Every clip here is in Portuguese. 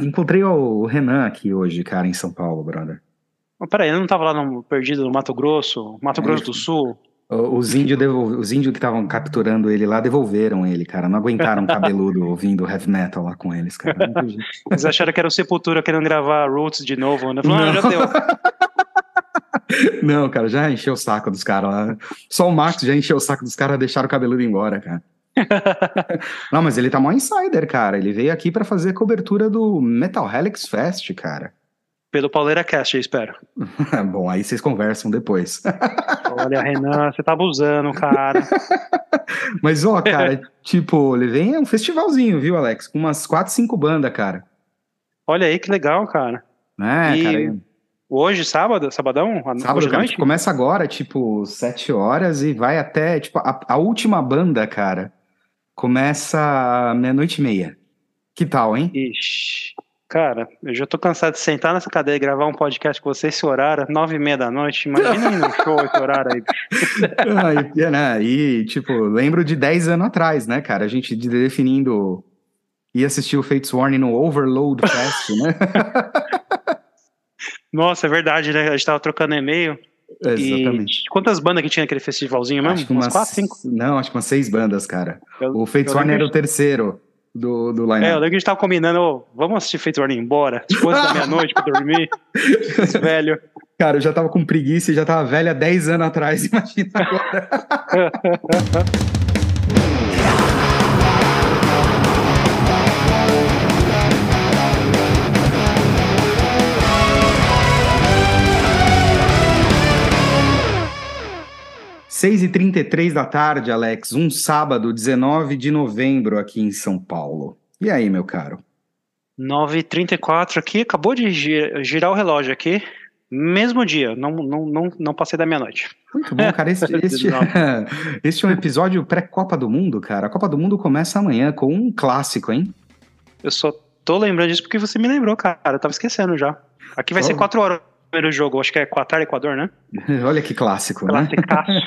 Encontrei o Renan aqui hoje, cara, em São Paulo, brother. Mas peraí, ele não tava lá no, perdido no Mato Grosso, Mato Grosso do Sul? Os índios os índio que estavam capturando ele lá devolveram ele, cara. Não aguentaram cabeludo ouvindo heavy metal lá com eles, cara. Eles acharam que era o Sepultura querendo gravar Roots de novo, né? Falaram, ah, já deu. Não, cara, já encheu o saco dos caras lá. Só o Max já encheu o saco dos caras, deixaram o cabeludo embora, cara. Não, mas ele tá mó insider, cara. Ele veio aqui para fazer a cobertura do Metal Helix Fest, cara. Pelo Pauleira Cast, eu espero. Bom, aí vocês conversam depois. Olha, Renan, você tá abusando, cara. Mas, ó, cara, tipo, ele vem é um festivalzinho, viu, Alex? Com umas 4, 5 bandas, cara. Olha aí que legal, cara. É, e... cara. Hoje, sábado, sabadão? Sábado, hoje cara, tipo, começa agora, tipo, 7 horas e vai até, tipo, a, a última banda, cara, começa meia-noite e meia. Que tal, hein? Ixi. Cara, eu já tô cansado de sentar nessa cadeira e gravar um podcast com você esse horário, nove e meia da noite. Imagina ir no show esse horário aí. ah, né? E, tipo, lembro de dez anos atrás, né, cara? A gente definindo. ia assistir o Fates Warning no Overload Fest, né? Nossa, é verdade, né? A gente tava trocando e-mail. Exatamente. E quantas bandas que tinha aquele festivalzinho mesmo? Acho que umas, umas quatro, cinco? Não, acho que umas seis bandas, cara. Eu, o Fates Warning era o terceiro do, do line É, eu lembro que a gente tava combinando, oh, vamos assistir Fate Warning embora, depois da meia-noite pra dormir. velho. Cara, eu já tava com preguiça e já tava velha 10 anos atrás, imagina agora. 6h33 da tarde, Alex, um sábado, 19 de novembro, aqui em São Paulo. E aí, meu caro? 9h34 aqui, acabou de girar o relógio aqui. Mesmo dia, não, não, não, não passei da meia-noite. Muito bom, cara. Este, este, este é um episódio pré-Copa do Mundo, cara. A Copa do Mundo começa amanhã com um clássico, hein? Eu só tô lembrando disso porque você me lembrou, cara. Eu tava esquecendo já. Aqui vai oh. ser 4 horas primeiro jogo, acho que é Qatar Equador, né? Olha que clássico, né?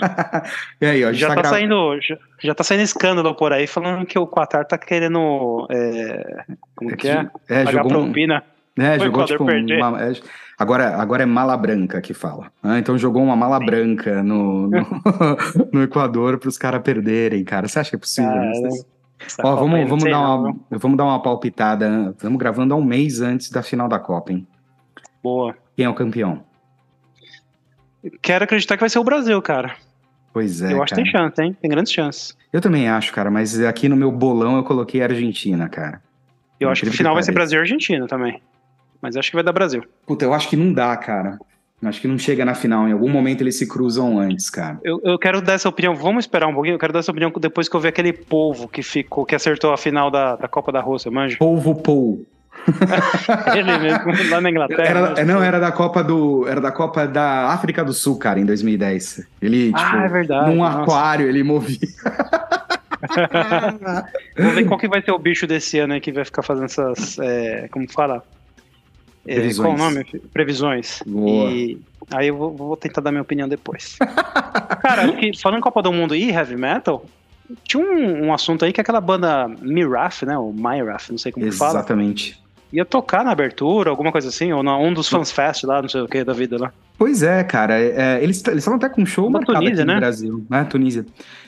e aí, ó, já tá, tá gra... saindo, já, já, tá saindo escândalo por aí falando que o Qatar tá querendo é, como é que é? é Pagar jogou propina. Um, é, jogou tipo uma, é, agora, agora é mala branca que fala. Ah, então jogou uma mala Sim. branca no, no, no Equador para os caras perderem, cara. Você acha que é possível? Ó, vamos, vamos, dar uma, vamos dar uma palpitada. Estamos gravando há um mês antes da final da Copa, hein? Boa. Quem é o campeão? Quero acreditar que vai ser o Brasil, cara. Pois é. Eu acho cara. que tem chance, hein? Tem grandes chances. Eu também acho, cara, mas aqui no meu bolão eu coloquei a Argentina, cara. Eu acho que o final vai ser Brasil e Argentina também. Mas acho que vai dar Brasil. Puta, eu acho que não dá, cara. Acho que não chega na final. Em algum momento eles se cruzam antes, cara. Eu, eu quero dar essa opinião. Vamos esperar um pouquinho. Eu quero dar essa opinião depois que eu ver aquele povo que ficou, que acertou a final da, da Copa da Rússia, manja. Polvo Pou. Ele mesmo, lá na Inglaterra. Era, né? não, era da Copa do. Era da Copa da África do Sul, cara, em 2010. Ele, ah, tipo, é verdade, num nossa. aquário, ele movia. Vamos ver qual que vai ser o bicho desse ano aí que vai ficar fazendo essas. É, como fala? É, Previsões. qual o nome? Previsões. Boa. E aí eu vou, vou, tentar dar minha opinião depois. Cara, que, falando em Copa do Mundo e Heavy Metal, tinha um, um, assunto aí que é aquela banda Miraf, né? O Myraf, não sei como Exatamente. fala. Exatamente ia tocar na abertura, alguma coisa assim, ou não, um dos fans fest lá, não sei o que, da vida lá. Pois é, cara. É, eles estavam até com um show marcado Tunísia, aqui né? no Brasil, né? Tunísia.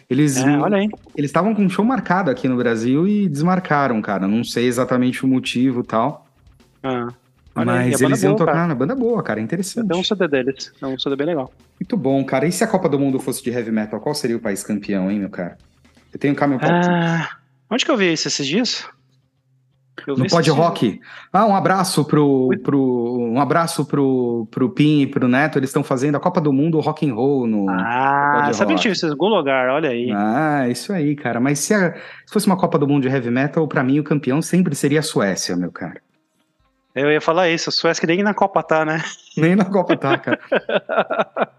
Eles é, olha aí. Eles estavam com um show marcado aqui no Brasil e desmarcaram, cara. Não sei exatamente o motivo e tal. Ah. Mas eles iam boa, tocar cara. na banda boa, cara. Interessante. Tem um CD deles. É um CD bem legal. Muito bom, cara. E se a Copa do Mundo fosse de heavy metal, qual seria o país campeão, hein, meu cara? Eu tenho um caminho ah, Onde que eu vi isso esses dias? No Pod Rock. Ah, um abraço pro, pro um abraço pro, pro Pim e pro Neto. Eles estão fazendo a Copa do Mundo Rock and Roll no. Ah, sabia que isso em algum lugar, olha aí. Ah, isso aí, cara. Mas se, a, se fosse uma Copa do Mundo de Heavy Metal, para mim o campeão sempre seria a Suécia, meu cara. Eu ia falar isso, a Suécia nem na Copa tá, né? Nem na Copa tá, cara.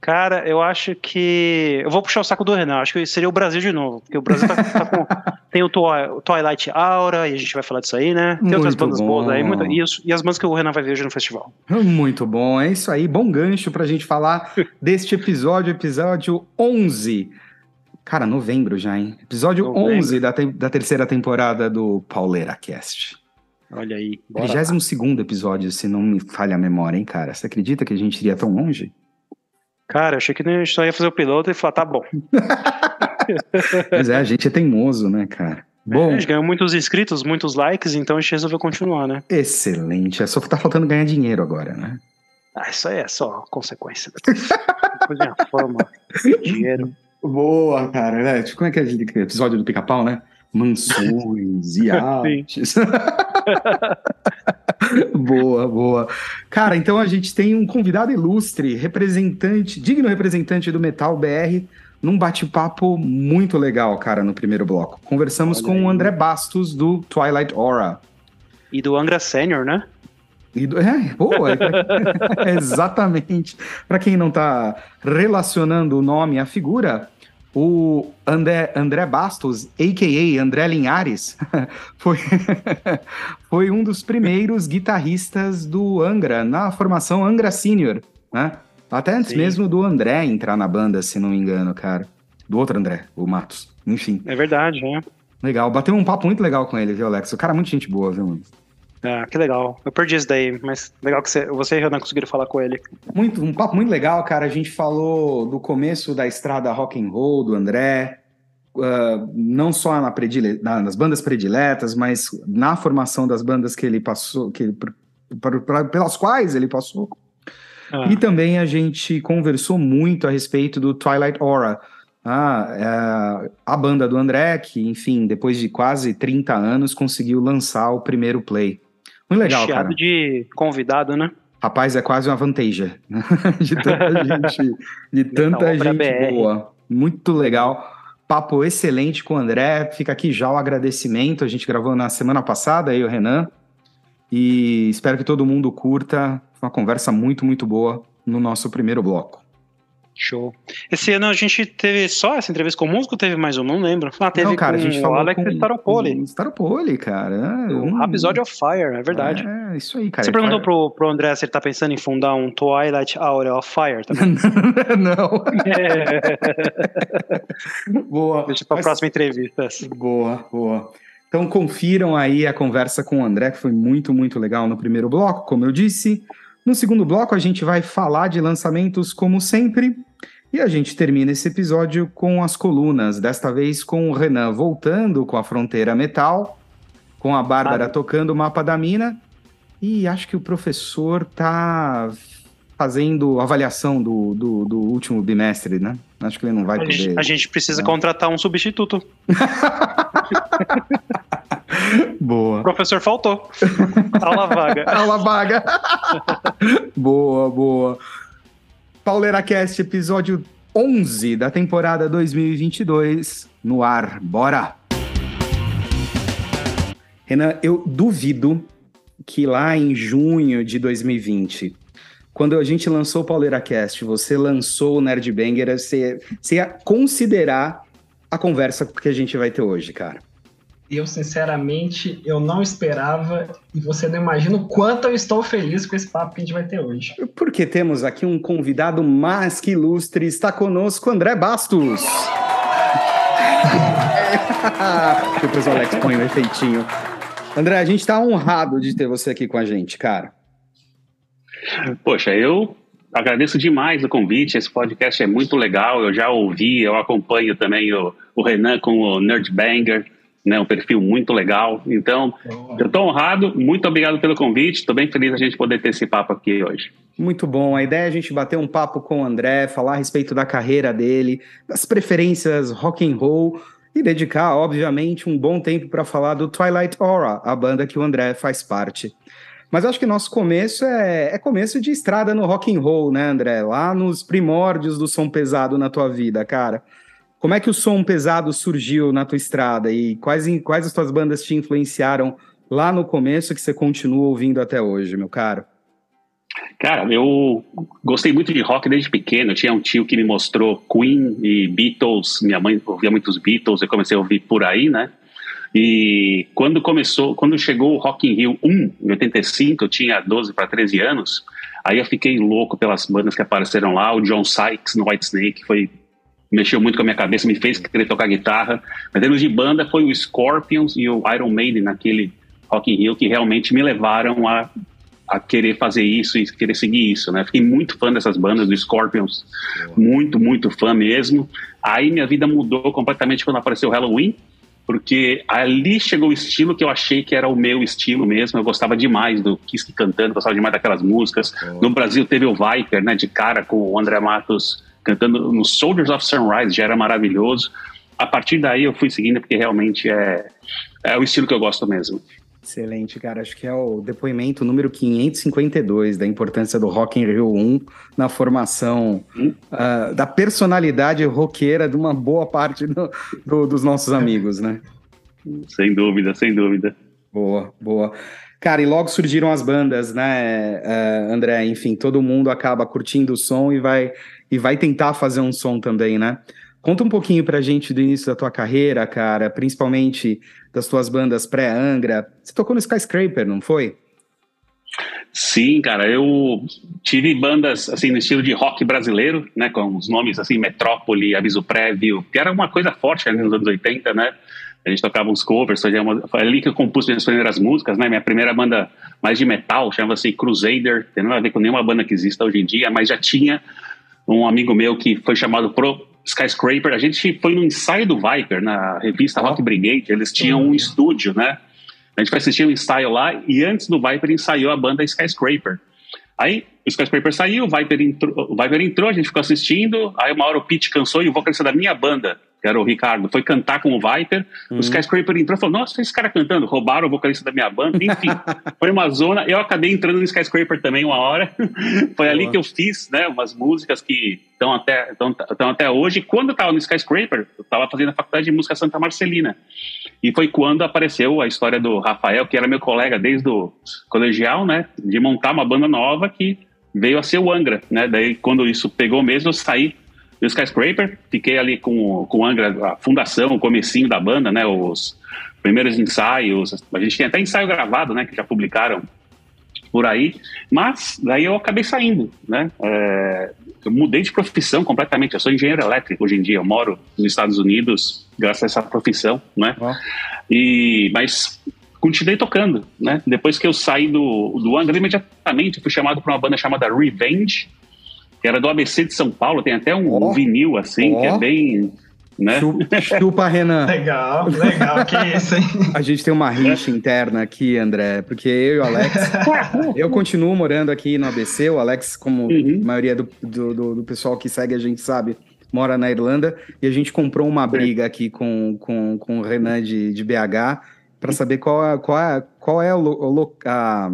Cara, eu acho que. Eu vou puxar o saco do Renan. Acho que seria o Brasil de novo. Porque o Brasil tá, tá com. Tem o, Twilight Aura, e a gente vai falar disso aí, né? Tem muito outras bandas bom. boas aí. Muito, e, os, e, as bandas que o Renan vai ver hoje no festival. Muito bom. É isso aí. Bom gancho pra gente falar deste episódio, episódio 11. Cara, novembro já, hein? Episódio novembro. 11 da, te, da terceira temporada do Pauleira Cast. Olha aí. 32 episódio, se não me falha a memória, hein, cara? Você acredita que a gente iria tão longe? Cara, achei que a gente só ia fazer o piloto e falar, tá bom. Mas é, a gente é teimoso, né, cara? Bom, a gente ganhou muitos inscritos, muitos likes, então a gente resolveu continuar, né? Excelente. É só tá faltando ganhar dinheiro agora, né? Ah, isso aí é só consequência. Depois a fama, dinheiro. Boa, cara. É, tipo, como é que é aquele episódio do pica-pau, né? Mansões, iates. boa, boa. Cara, então a gente tem um convidado ilustre, representante, digno representante do Metal BR, num bate-papo muito legal, cara, no primeiro bloco. Conversamos Olha com aí. o André Bastos, do Twilight Aura. E do Angra Senior, né? E do, é, boa, exatamente. Para quem não está relacionando o nome à figura, o André, André Bastos, a.k.a. André Linhares, foi, foi um dos primeiros guitarristas do Angra, na formação Angra Senior, né? Até antes Sim. mesmo do André entrar na banda, se não me engano, cara. Do outro André, o Matos. Enfim. É verdade, né? Legal. Bateu um papo muito legal com ele, viu, Alex? O cara é muito gente boa, viu, mano? Ah, que legal. Eu perdi isso daí, mas legal que você, você e o Renan conseguiram falar com ele. Muito, um papo muito legal, cara. A gente falou do começo da estrada rock and roll do André, uh, não só na predile nas bandas prediletas, mas na formação das bandas que ele passou, que, pra, pelas quais ele passou. Ah. E também a gente conversou muito a respeito do Twilight Aura, ah, é a banda do André, que, enfim, depois de quase 30 anos, conseguiu lançar o primeiro play. Muito legal, Recheado cara. de convidado, né? Rapaz, é quase uma vantagem né? de tanta gente, de tanta gente BR. boa. Muito legal. Papo excelente com o André. Fica aqui já o agradecimento. A gente gravou na semana passada, aí o Renan. E espero que todo mundo curta. Foi uma conversa muito, muito boa no nosso primeiro bloco. Show. Esse ano a gente teve só essa entrevista com o músico teve mais um? Não lembro. Ah, teve não, cara, a gente falou Alex com, Staropoli. Staropoli, cara. Um episódio of Fire, é verdade. É, isso aí, cara. Você perguntou pro, pro André se ele tá pensando em fundar um Twilight Hour of Fire também? não. É. boa. Deixa pra Mas... próxima entrevista. Boa, boa. Então confiram aí a conversa com o André, que foi muito, muito legal no primeiro bloco, como eu disse. No segundo bloco, a gente vai falar de lançamentos como sempre. E a gente termina esse episódio com as colunas, desta vez com o Renan voltando com a Fronteira Metal, com a Bárbara ah. tocando o mapa da mina. E acho que o professor tá fazendo avaliação do, do, do último bimestre, né? Acho que ele não vai a poder. Gente, a gente precisa não. contratar um substituto. Boa. O professor faltou. Aula vaga. Aula vaga. boa, boa. Pauleira Cast, episódio 11 da temporada 2022, no ar. Bora! Renan, eu duvido que lá em junho de 2020, quando a gente lançou o Pauleira Cast, você lançou o Nerd Banger, você, você ia considerar a conversa que a gente vai ter hoje, cara eu sinceramente eu não esperava e você não imagina o quanto eu estou feliz com esse papo que a gente vai ter hoje. Porque temos aqui um convidado mais que ilustre, está conosco André Bastos. Depois o Alex põe o um efeitinho. André, a gente está honrado de ter você aqui com a gente, cara. Poxa, eu agradeço demais o convite. Esse podcast é muito legal. Eu já ouvi, eu acompanho também o, o Renan com o Nerd Banger né, um perfil muito legal. Então, eu estou honrado, muito obrigado pelo convite, estou bem feliz a gente poder ter esse papo aqui hoje. Muito bom, a ideia é a gente bater um papo com o André, falar a respeito da carreira dele, das preferências rock and roll e dedicar, obviamente, um bom tempo para falar do Twilight Aura, a banda que o André faz parte. Mas acho que nosso começo é, é começo de estrada no rock and roll, né, André? Lá nos primórdios do som pesado na tua vida, cara. Como é que o som pesado surgiu na tua estrada e quais, quais as tuas bandas te influenciaram lá no começo que você continua ouvindo até hoje, meu caro? Cara, eu gostei muito de rock desde pequeno. Eu tinha um tio que me mostrou Queen e Beatles. Minha mãe ouvia muitos Beatles. Eu comecei a ouvir por aí, né? E quando começou, quando chegou o Rock in Rio 1, em 85, eu tinha 12 para 13 anos. Aí eu fiquei louco pelas bandas que apareceram lá. O John Sykes no White Snake foi mexeu muito com a minha cabeça, me fez querer tocar guitarra. Mas em termos de banda, foi o Scorpions e o Iron Maiden naquele Rock in Rio que realmente me levaram a, a querer fazer isso e querer seguir isso, né? Fiquei muito fã dessas bandas, do Scorpions, muito, muito fã mesmo. Aí minha vida mudou completamente quando apareceu o Halloween, porque ali chegou o estilo que eu achei que era o meu estilo mesmo. Eu gostava demais do Kiss cantando, gostava demais daquelas músicas. No Brasil teve o Viper, né, de cara com o André Matos cantando no Soldiers of Sunrise, já era maravilhoso. A partir daí eu fui seguindo porque realmente é, é o estilo que eu gosto mesmo. Excelente, cara. Acho que é o depoimento número 552 da importância do Rock in Rio 1 na formação hum? uh, da personalidade roqueira de uma boa parte do, do, dos nossos amigos, né? Sem dúvida, sem dúvida. Boa, boa. Cara, e logo surgiram as bandas, né, uh, André? Enfim, todo mundo acaba curtindo o som e vai, e vai tentar fazer um som também, né? Conta um pouquinho pra gente do início da tua carreira, cara, principalmente das tuas bandas pré-Angra. Você tocou no Skyscraper, não foi? Sim, cara, eu tive bandas assim no estilo de rock brasileiro, né, com os nomes assim Metrópole, Aviso Prévio, que era uma coisa forte nos anos 80, né? A gente tocava uns covers, foi ali que eu compus minhas primeiras músicas, né? Minha primeira banda mais de metal chamava-se Crusader, tem nada a ver com nenhuma banda que exista hoje em dia, mas já tinha um amigo meu que foi chamado pro Skyscraper, a gente foi no ensaio do Viper, na revista Rock Brigade, eles tinham um estúdio, né? A gente foi assistir um ensaio lá e antes do Viper ensaiou a banda Skyscraper. Aí o Skyscraper saiu, o Viper entrou, o Viper entrou, a gente ficou assistindo, aí uma hora o Pete cansou e o vocalista da minha banda que era o Ricardo, foi cantar com o Viper. Uhum. O Skyscraper entrou e falou: Nossa, esse cara cantando, roubaram o vocalista da minha banda. Enfim, foi uma zona. Eu acabei entrando no Skyscraper também uma hora. foi Boa. ali que eu fiz né, umas músicas que estão até, estão até hoje. Quando eu estava no Skyscraper, eu estava fazendo a faculdade de música Santa Marcelina. E foi quando apareceu a história do Rafael, que era meu colega desde o colegial, né? De montar uma banda nova que veio a ser o Angra, né? Daí, quando isso pegou mesmo, eu saí do Skyscraper, fiquei ali com, com o Angra, a fundação, o comecinho da banda, né, os primeiros ensaios, a gente tem até ensaio gravado, né, que já publicaram por aí, mas daí eu acabei saindo, né, é, eu mudei de profissão completamente, eu sou engenheiro elétrico hoje em dia, eu moro nos Estados Unidos graças a essa profissão, né, oh. e, mas continuei tocando, né, depois que eu saí do, do Angra, imediatamente fui chamado para uma banda chamada Revenge, que era do ABC de São Paulo, tem até um, oh, vinil assim, oh. que é bem. Né? Chupa, Renan. Legal, legal, que isso, hein? A gente tem uma rixa interna aqui, André, porque eu e o Alex. eu continuo morando aqui no ABC, o Alex, como uhum. a maioria do, do, do, pessoal que segue a gente sabe, mora na Irlanda, e a gente comprou uma briga aqui com, com, com o Renan de, de BH para saber qual, é, qual, é, qual é o, o a,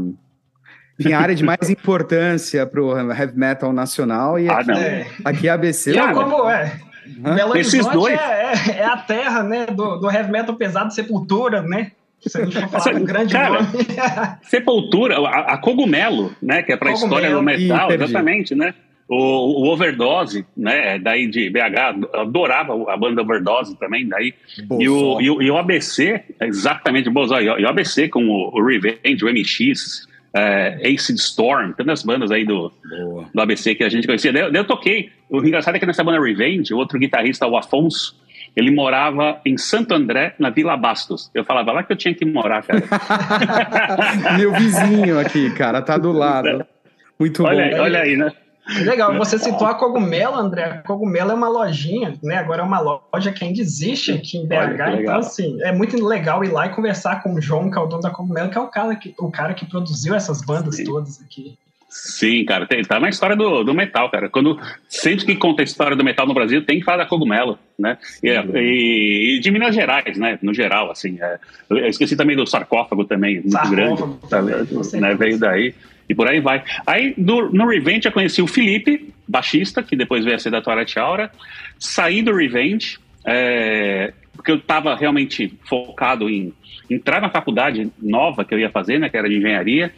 a área de mais importância para o heavy metal nacional e ah, aqui, é, aqui é ABC. Já como é. Belo Horizonte dois... é, é, é, a terra né, do, do heavy metal pesado Sepultura, né? Se a gente for falar um grande Cara, nome. Sepultura, a, a, Cogumelo, né? Que é para a história do metal, exatamente, né? O, o, Overdose, né, daí de BH, adorava a banda Overdose também, daí. E o, e o, e, o, ABC, exatamente, Bozó, e o ABC com o, o Revenge, o MX, é, Acid Storm, tantas bandas aí do, do ABC que a gente conhecia. Daí, daí eu toquei. O engraçado é que nessa banda Revenge, o outro guitarrista, o Afonso, ele morava em Santo André, na Vila Bastos. Eu falava lá que eu tinha que morar, cara. Meu vizinho aqui, cara, tá do lado. Muito olha bom. Aí, olha aí, né? Legal, você citou a Cogumelo, André. A Cogumelo é uma lojinha, né? Agora é uma loja que ainda existe aqui em BH. Então, assim, é muito legal ir lá e conversar com o João, que é o dono da Cogumelo, que é o cara que, o cara que produziu essas bandas Sim. todas aqui. Sim, cara, tem, tá na história do, do metal, cara. Quando sempre que conta a história do metal no Brasil, tem que falar da cogumelo, né? E, e, e, de Minas Gerais, né? No geral, assim. É, eu esqueci também do sarcófago também, muito sarcófago, grande. Tá, né? Veio daí e por aí vai. Aí no Revenge eu conheci o Felipe, baixista, que depois veio a ser da Twilight Aura. Saí do Revenge, é, porque eu estava realmente focado em entrar na faculdade nova que eu ia fazer, né, que era de engenharia.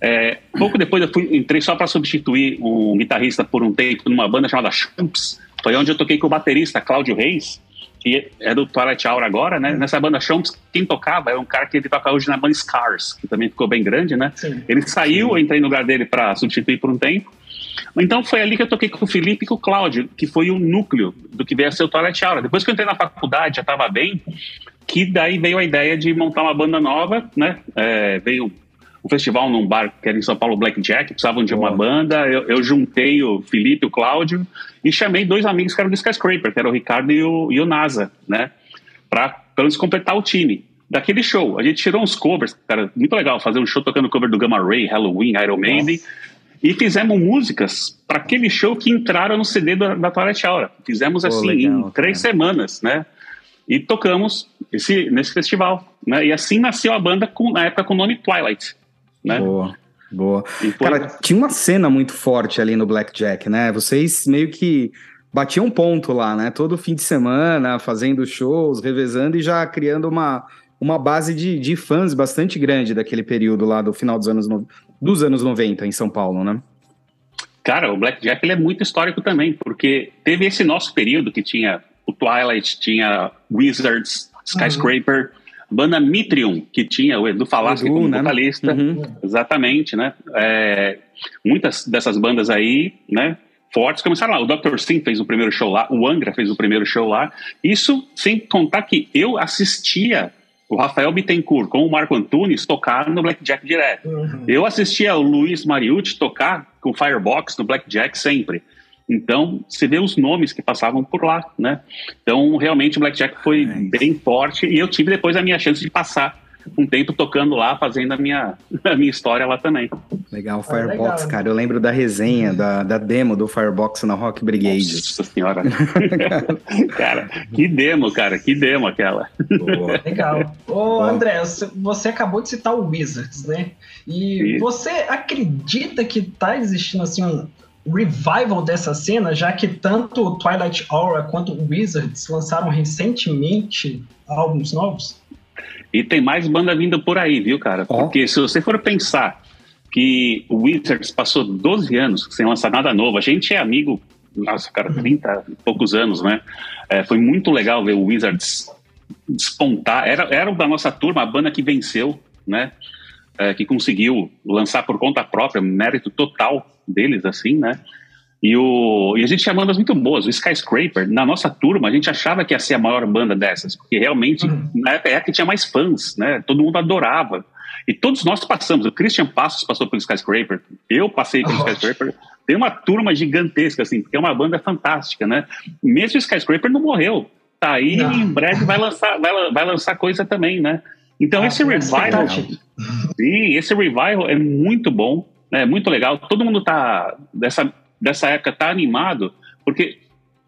É, pouco depois eu fui, entrei só para substituir um guitarrista por um tempo numa banda chamada Chumps. Foi onde eu toquei com o baterista Cláudio Reis, que é do Twilight Hour agora, né? Nessa banda Chomps, quem tocava é um cara que ele toca hoje na banda Scars, que também ficou bem grande, né? Sim. Ele saiu, eu entrei no lugar dele para substituir por um tempo. Então foi ali que eu toquei com o Felipe e com o Cláudio, que foi o núcleo do que veio a ser o Twilight Hour. Depois que eu entrei na faculdade, já estava bem, que daí veio a ideia de montar uma banda nova, né? É, veio um festival num bar que era em São Paulo, Blackjack, precisavam de uma banda. Eu, eu, juntei o Felipe, o Cláudio, e chamei dois amigos que eram do Skyscraper, que era o Ricardo e o, e o NASA, né? Para pelo menos completar o time. Daquele show, a gente tirou uns covers, cara, muito legal fazer um show tocando cover do Gamma Ray, Halloween, Iron Maiden. E fizemos músicas para aquele show que entraram no CD da, da Twilight Hour. Fizemos Pô, assim legal, em três cara. semanas, né? E tocamos esse, nesse festival, né? E assim nasceu a banda com, na época com o nome Twilight, né? Boa. Boa. Cara, tinha uma cena muito forte ali no Blackjack, né? Vocês meio que batiam ponto lá, né? Todo fim de semana, fazendo shows, revezando e já criando uma, uma base de, de fãs bastante grande daquele período lá do final dos anos, no, dos anos 90 em São Paulo, né? Cara, o Blackjack ele é muito histórico também, porque teve esse nosso período que tinha o Twilight, tinha Wizards, Skyscraper, uhum. Banda Mitrium, que tinha o Edu Falaschi como né? vocalista, uhum. exatamente, né? É, muitas dessas bandas aí, né? Fortes começaram lá. O Dr. Sim fez o primeiro show lá, o Angra fez o primeiro show lá. Isso sem contar que eu assistia o Rafael Bittencourt com o Marco Antunes tocar no Blackjack direto. Uhum. Eu assistia o Luiz Mariucci tocar com o Firebox no Blackjack sempre. Então, você vê os nomes que passavam por lá, né? Então, realmente, o Blackjack foi é bem forte e eu tive depois a minha chance de passar um tempo tocando lá, fazendo a minha, a minha história lá também. Legal, Firebox, ah, legal. cara. Eu lembro da resenha, da, da demo do Firebox na Rock Brigade. Nossa senhora. cara, que demo, cara, que demo aquela. Boa. Legal. Ô, André, você acabou de citar o Wizards, né? E Isso. você acredita que tá existindo assim um revival dessa cena, já que tanto Twilight Aura quanto Wizards lançaram recentemente álbuns novos? E tem mais banda vindo por aí, viu, cara? Oh. Porque se você for pensar que o Wizards passou 12 anos sem lançar nada novo, a gente é amigo, nossa, cara, 30 e poucos anos, né? É, foi muito legal ver o Wizards despontar. Era, era da nossa turma, a banda que venceu, né? É, que conseguiu lançar por conta própria, mérito total deles, assim, né? E, o, e a gente tinha bandas muito boas. O Skyscraper, na nossa turma, a gente achava que ia ser a maior banda dessas, porque realmente, uhum. na época, é que tinha mais fãs, né? Todo mundo adorava. E todos nós passamos. O Christian Passos passou pelo Skyscraper, eu passei pelo oh. Skyscraper. Tem uma turma gigantesca, assim, porque é uma banda fantástica, né? Mesmo o Skyscraper não morreu. Tá aí não. em breve vai lançar, vai, vai lançar coisa também, né? Então ah, esse revival. Sim, esse revival é muito bom é muito legal. Todo mundo tá dessa, dessa época tá animado, porque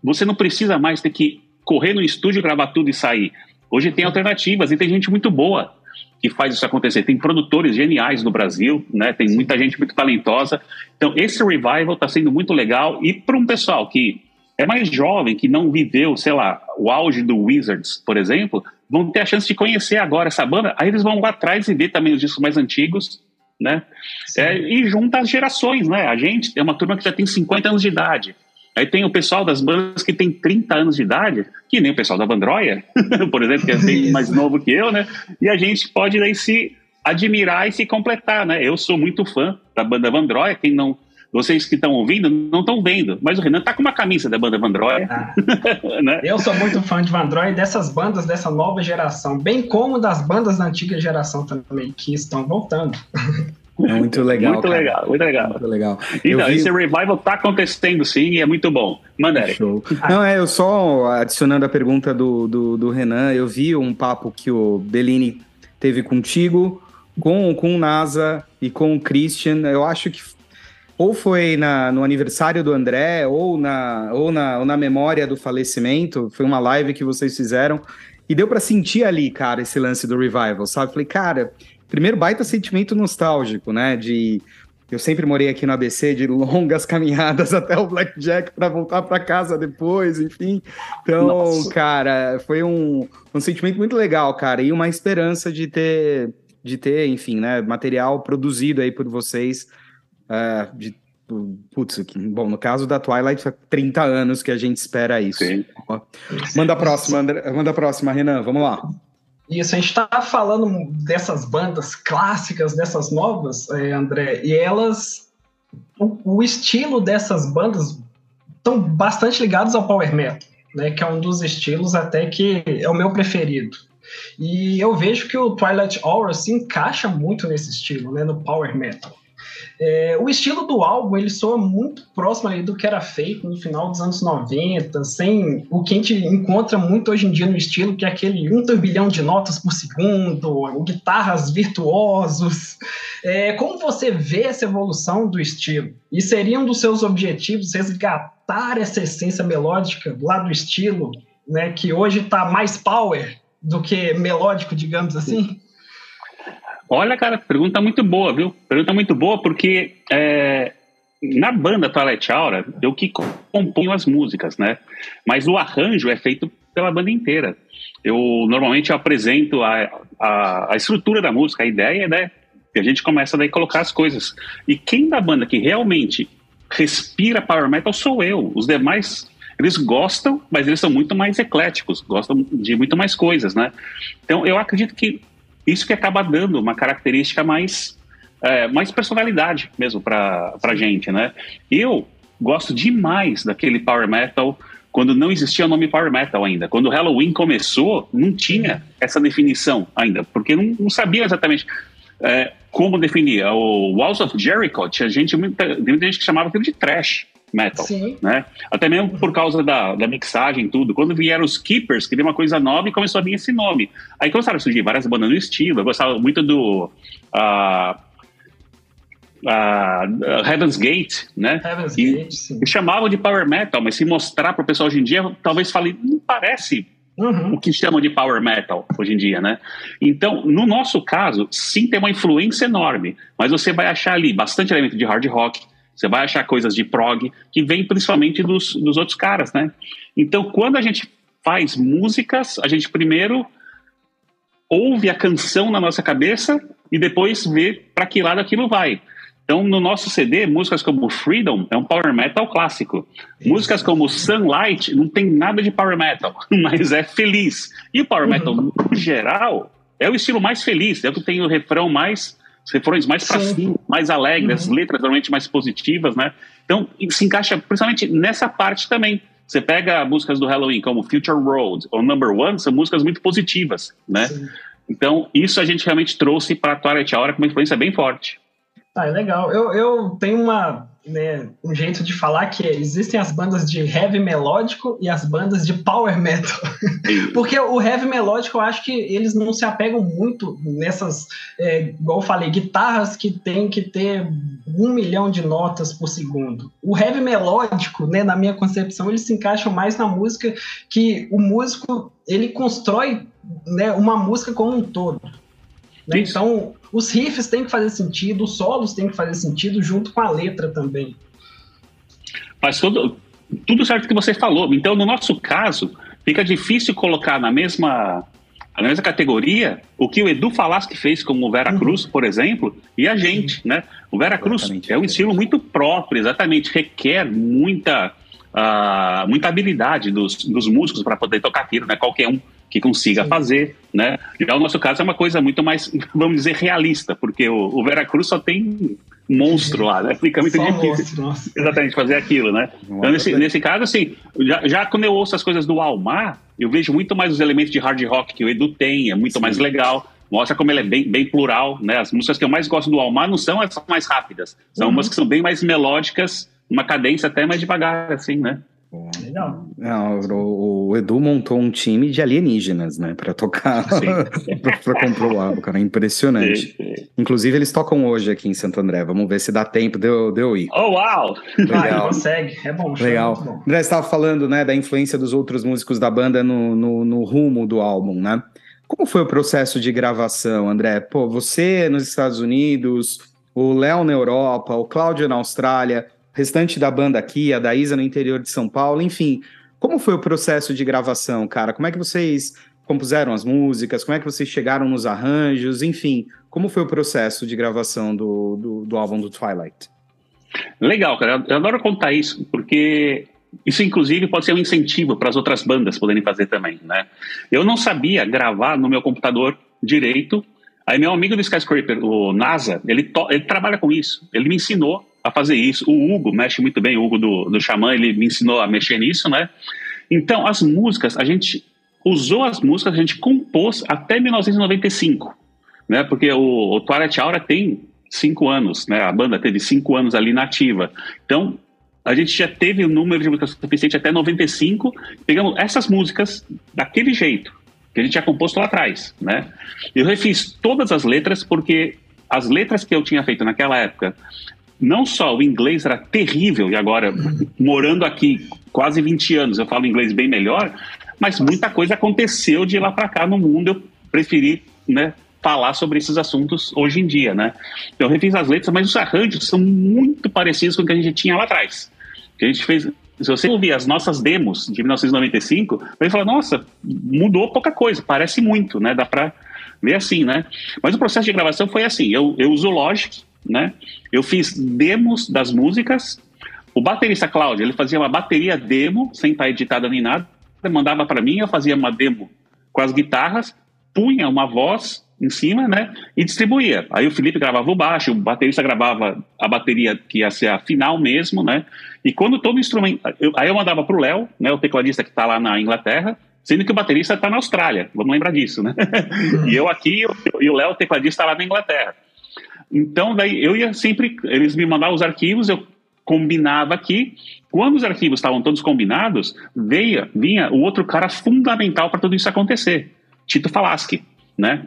você não precisa mais ter que correr no estúdio, gravar tudo e sair. Hoje tem alternativas e tem gente muito boa que faz isso acontecer. Tem produtores geniais no Brasil, né? Tem muita gente muito talentosa. Então esse revival está sendo muito legal e para um pessoal que é mais jovem, que não viveu, sei lá, o auge do Wizards, por exemplo, vão ter a chance de conhecer agora essa banda. Aí eles vão lá atrás e ver também os discos mais antigos né? É, e junta as gerações, né? A gente é uma turma que já tem 50 anos de idade. Aí tem o pessoal das bandas que tem 30 anos de idade, que nem o pessoal da Bandroia, por exemplo, que é bem mais novo que eu, né? E a gente pode daí se admirar e se completar, né? Eu sou muito fã da banda Vandroia, quem não vocês que estão ouvindo não estão vendo, mas o Renan tá com uma camisa da banda Vandroia. Ah, né? Eu sou muito fã de Vandroia e dessas bandas dessa nova geração, bem como das bandas da antiga geração também, que estão voltando. É muito legal. muito cara. legal, muito legal. Muito legal. Então, vi... esse revival tá acontecendo sim e é muito bom. Manda Show. Não, é, eu só adicionando a pergunta do, do, do Renan, eu vi um papo que o Bellini teve contigo, com, com o NASA e com o Christian. Eu acho que ou foi na, no aniversário do André, ou na, ou, na, ou na memória do falecimento, foi uma live que vocês fizeram, e deu para sentir ali, cara, esse lance do revival, sabe? Falei, cara, primeiro baita sentimento nostálgico, né? De eu sempre morei aqui no ABC de longas caminhadas até o Blackjack para voltar para casa depois, enfim. Então, Nossa. cara, foi um, um sentimento muito legal, cara, e uma esperança de ter, de ter, enfim, né, material produzido aí por vocês uh, de Putz, bom, no caso da Twilight, há 30 anos que a gente espera isso. Sim. Manda a próxima, André, manda a próxima, Renan, vamos lá. Isso, a gente está falando dessas bandas clássicas, dessas novas, é, André, e elas. O, o, estilo dessas bandas estão bastante ligados ao Power Metal, né? Que é um dos estilos até que é o meu preferido. E eu vejo que o Twilight Aura se encaixa muito nesse estilo, né, no power metal. É, o estilo do álbum ele soa muito próximo ali do que era feito no final dos anos 90, sem o que a gente encontra muito hoje em dia no estilo, que é aquele um turbilhão de notas por segundo, guitarras virtuosos. É, como você vê essa evolução do estilo? E seria um dos seus objetivos resgatar essa essência melódica lá do estilo, né, que hoje está mais power do que melódico, digamos assim? Olha, cara, pergunta muito boa, viu? Pergunta muito boa porque é, na banda Twilight Aura, eu que componho as músicas, né? Mas o arranjo é feito pela banda inteira. Eu normalmente apresento a, a, a estrutura da música, a ideia, né? E a gente começa daí a colocar as coisas. E quem da banda que realmente respira power metal sou eu. Os demais eles gostam, mas eles são muito mais ecléticos, gostam de muito mais coisas, né? Então eu acredito que isso que acaba dando uma característica mais, é, mais personalidade mesmo para a gente, né? Eu gosto demais daquele power metal quando não existia o nome power metal ainda. Quando o Halloween começou, não tinha essa definição ainda, porque não, não sabia exatamente é, como definir. O Walls of Jericho tinha gente, muita, muita gente que chamava aquilo de trash metal, Sim. né? Até mesmo por causa da, da mixagem tudo. Quando vieram os Keepers, que deu uma coisa nova e começou a vir esse nome. Aí começaram a surgir várias bandas no estilo. Eu gostava muito do... Uh, uh, Heaven's Gate, né? Heaven's e, Gate, sim. E chamavam de power metal, mas se mostrar para o pessoal hoje em dia, talvez fale, não parece Uhum. o que chamam de power metal hoje em dia, né? Então, no nosso caso, sim tem uma influência enorme, mas você vai achar ali bastante elemento de hard rock, você vai achar coisas de prog que vem principalmente dos, dos outros caras, né? Então, quando a gente faz músicas, a gente primeiro ouve a canção na nossa cabeça e depois vê para que lado aquilo vai. Então, no nosso CD, músicas como Freedom é um power metal clássico. Isso. Músicas como Sunlight não tem nada de power metal, mas é feliz. E o power metal, no geral, é o estilo mais feliz, é o que tem o refrão mais refrões mais para cima, mais alegres, uhum. as letras normalmente mais positivas, né? Então, se encaixa principalmente nessa parte também. Você pega músicas do Halloween como Future Road ou Number One, são músicas muito positivas, né? Sim. Então, isso a gente realmente trouxe para a Twilight Hour com uma influência bem forte. Ah, é legal. Eu, eu tenho uma né, um jeito de falar que existem as bandas de heavy melódico e as bandas de power metal. Porque o heavy melódico, eu acho que eles não se apegam muito nessas, é, igual eu falei, guitarras que tem que ter um milhão de notas por segundo. O heavy melódico, né, na minha concepção, eles se encaixam mais na música que o músico ele constrói né, uma música como um todo. Né? Então, os riffs têm que fazer sentido, os solos têm que fazer sentido junto com a letra também. Faz tudo, tudo certo que você falou. Então, no nosso caso, fica difícil colocar na mesma, na mesma categoria o que o Edu Falaschi fez com o Vera uhum. Cruz, uhum. por exemplo, e a gente, né? O Vera Cruz é um estilo muito próprio, exatamente, requer muita, uh, muita habilidade dos, dos músicos para poder tocar aquilo, né? Qualquer um que consiga Sim. fazer, né? Já o nosso caso é uma coisa muito mais, vamos dizer, realista, porque o, o Veracruz só tem monstro lá, né? Fica muito Só difícil monstro, exatamente fazer aquilo, né? Então, nesse, nesse caso, assim, já, já, quando eu ouço as coisas do Almar, eu vejo muito mais os elementos de hard rock que o Edu tem, é muito Sim. mais legal. Mostra como ele é bem, bem plural, né? As músicas que eu mais gosto do Almar não são as mais rápidas, são uhum. umas que são bem mais melódicas, uma cadência até mais devagar, assim, né? Legal. Não, o, o, Edu montou um time de alienígenas, né, para tocar, para comprar o álbum, cara, impressionante. Sim, sim. Inclusive, eles tocam hoje aqui em Santo André. Vamos ver se dá tempo de eu, de eu ir. Oh, uau! Legal. Ah, consegue, é bom. Legal. É bom. André, você estava falando, né, da influência dos outros músicos da banda no, no, no rumo do álbum, né? Como foi o processo de gravação, André? Pô, você nos Estados Unidos, o Léo na Europa, o Cláudio na Austrália restante da banda aqui, a da Isa no interior de São Paulo, enfim. Como foi o processo de gravação, cara? Como é que vocês compuseram as músicas? Como é que vocês chegaram nos arranjos? Enfim, como foi o processo de gravação do, do, do álbum do Twilight? Legal, cara. Eu adoro contar isso, porque isso, inclusive, pode ser um incentivo para as outras bandas poderem fazer também, né? Eu não sabia gravar no meu computador direito. Aí meu amigo do Skyscraper, o NASA, ele, ele trabalha com isso. Ele me ensinou a fazer isso. O Hugo mexe muito bem, o Hugo do, do Xamã, ele me ensinou a mexer nisso, né? Então, as músicas, a gente usou as músicas, a gente compôs até 1995, né? Porque o, o Twilight Aura tem cinco anos, né? A banda teve cinco anos ali nativa. Então, a gente já teve o um número de músicas suficiente até 95. Pegamos essas músicas daquele jeito, que a gente tinha composto lá atrás, né? Eu refiz todas as letras porque as letras que eu tinha feito naquela época, não só o inglês era terrível, e agora, morando aqui quase 20 anos, eu falo inglês bem melhor, mas muita coisa aconteceu de lá para cá no mundo, eu preferi, né, falar sobre esses assuntos hoje em dia, né? Eu refiz as letras, mas os arranjos são muito parecidos com o que a gente tinha lá atrás. A gente fez. Se você ouvir as nossas demos de 1995, vai falar, nossa, mudou pouca coisa, parece muito, né? Dá para ver assim, né? Mas o processo de gravação foi assim, eu, eu uso Logic, né? Eu fiz demos das músicas. O baterista Cláudio, ele fazia uma bateria demo, sem estar editada nem nada, mandava para mim, eu fazia uma demo com as guitarras, punha uma voz em cima, né? E distribuía. Aí o Felipe gravava o baixo, o baterista gravava a bateria que ia ser a final mesmo, né? E quando todo instrumento. Eu, aí eu mandava pro Léo, né? O tecladista que está lá na Inglaterra, sendo que o baterista está na Austrália. Vamos lembrar disso, né? e eu aqui, e o Léo, o tecladista, lá na Inglaterra. Então, daí eu ia sempre. Eles me mandavam os arquivos, eu combinava aqui. Quando os arquivos estavam todos combinados, veia, vinha o outro cara fundamental para tudo isso acontecer, Tito Falaschi, né?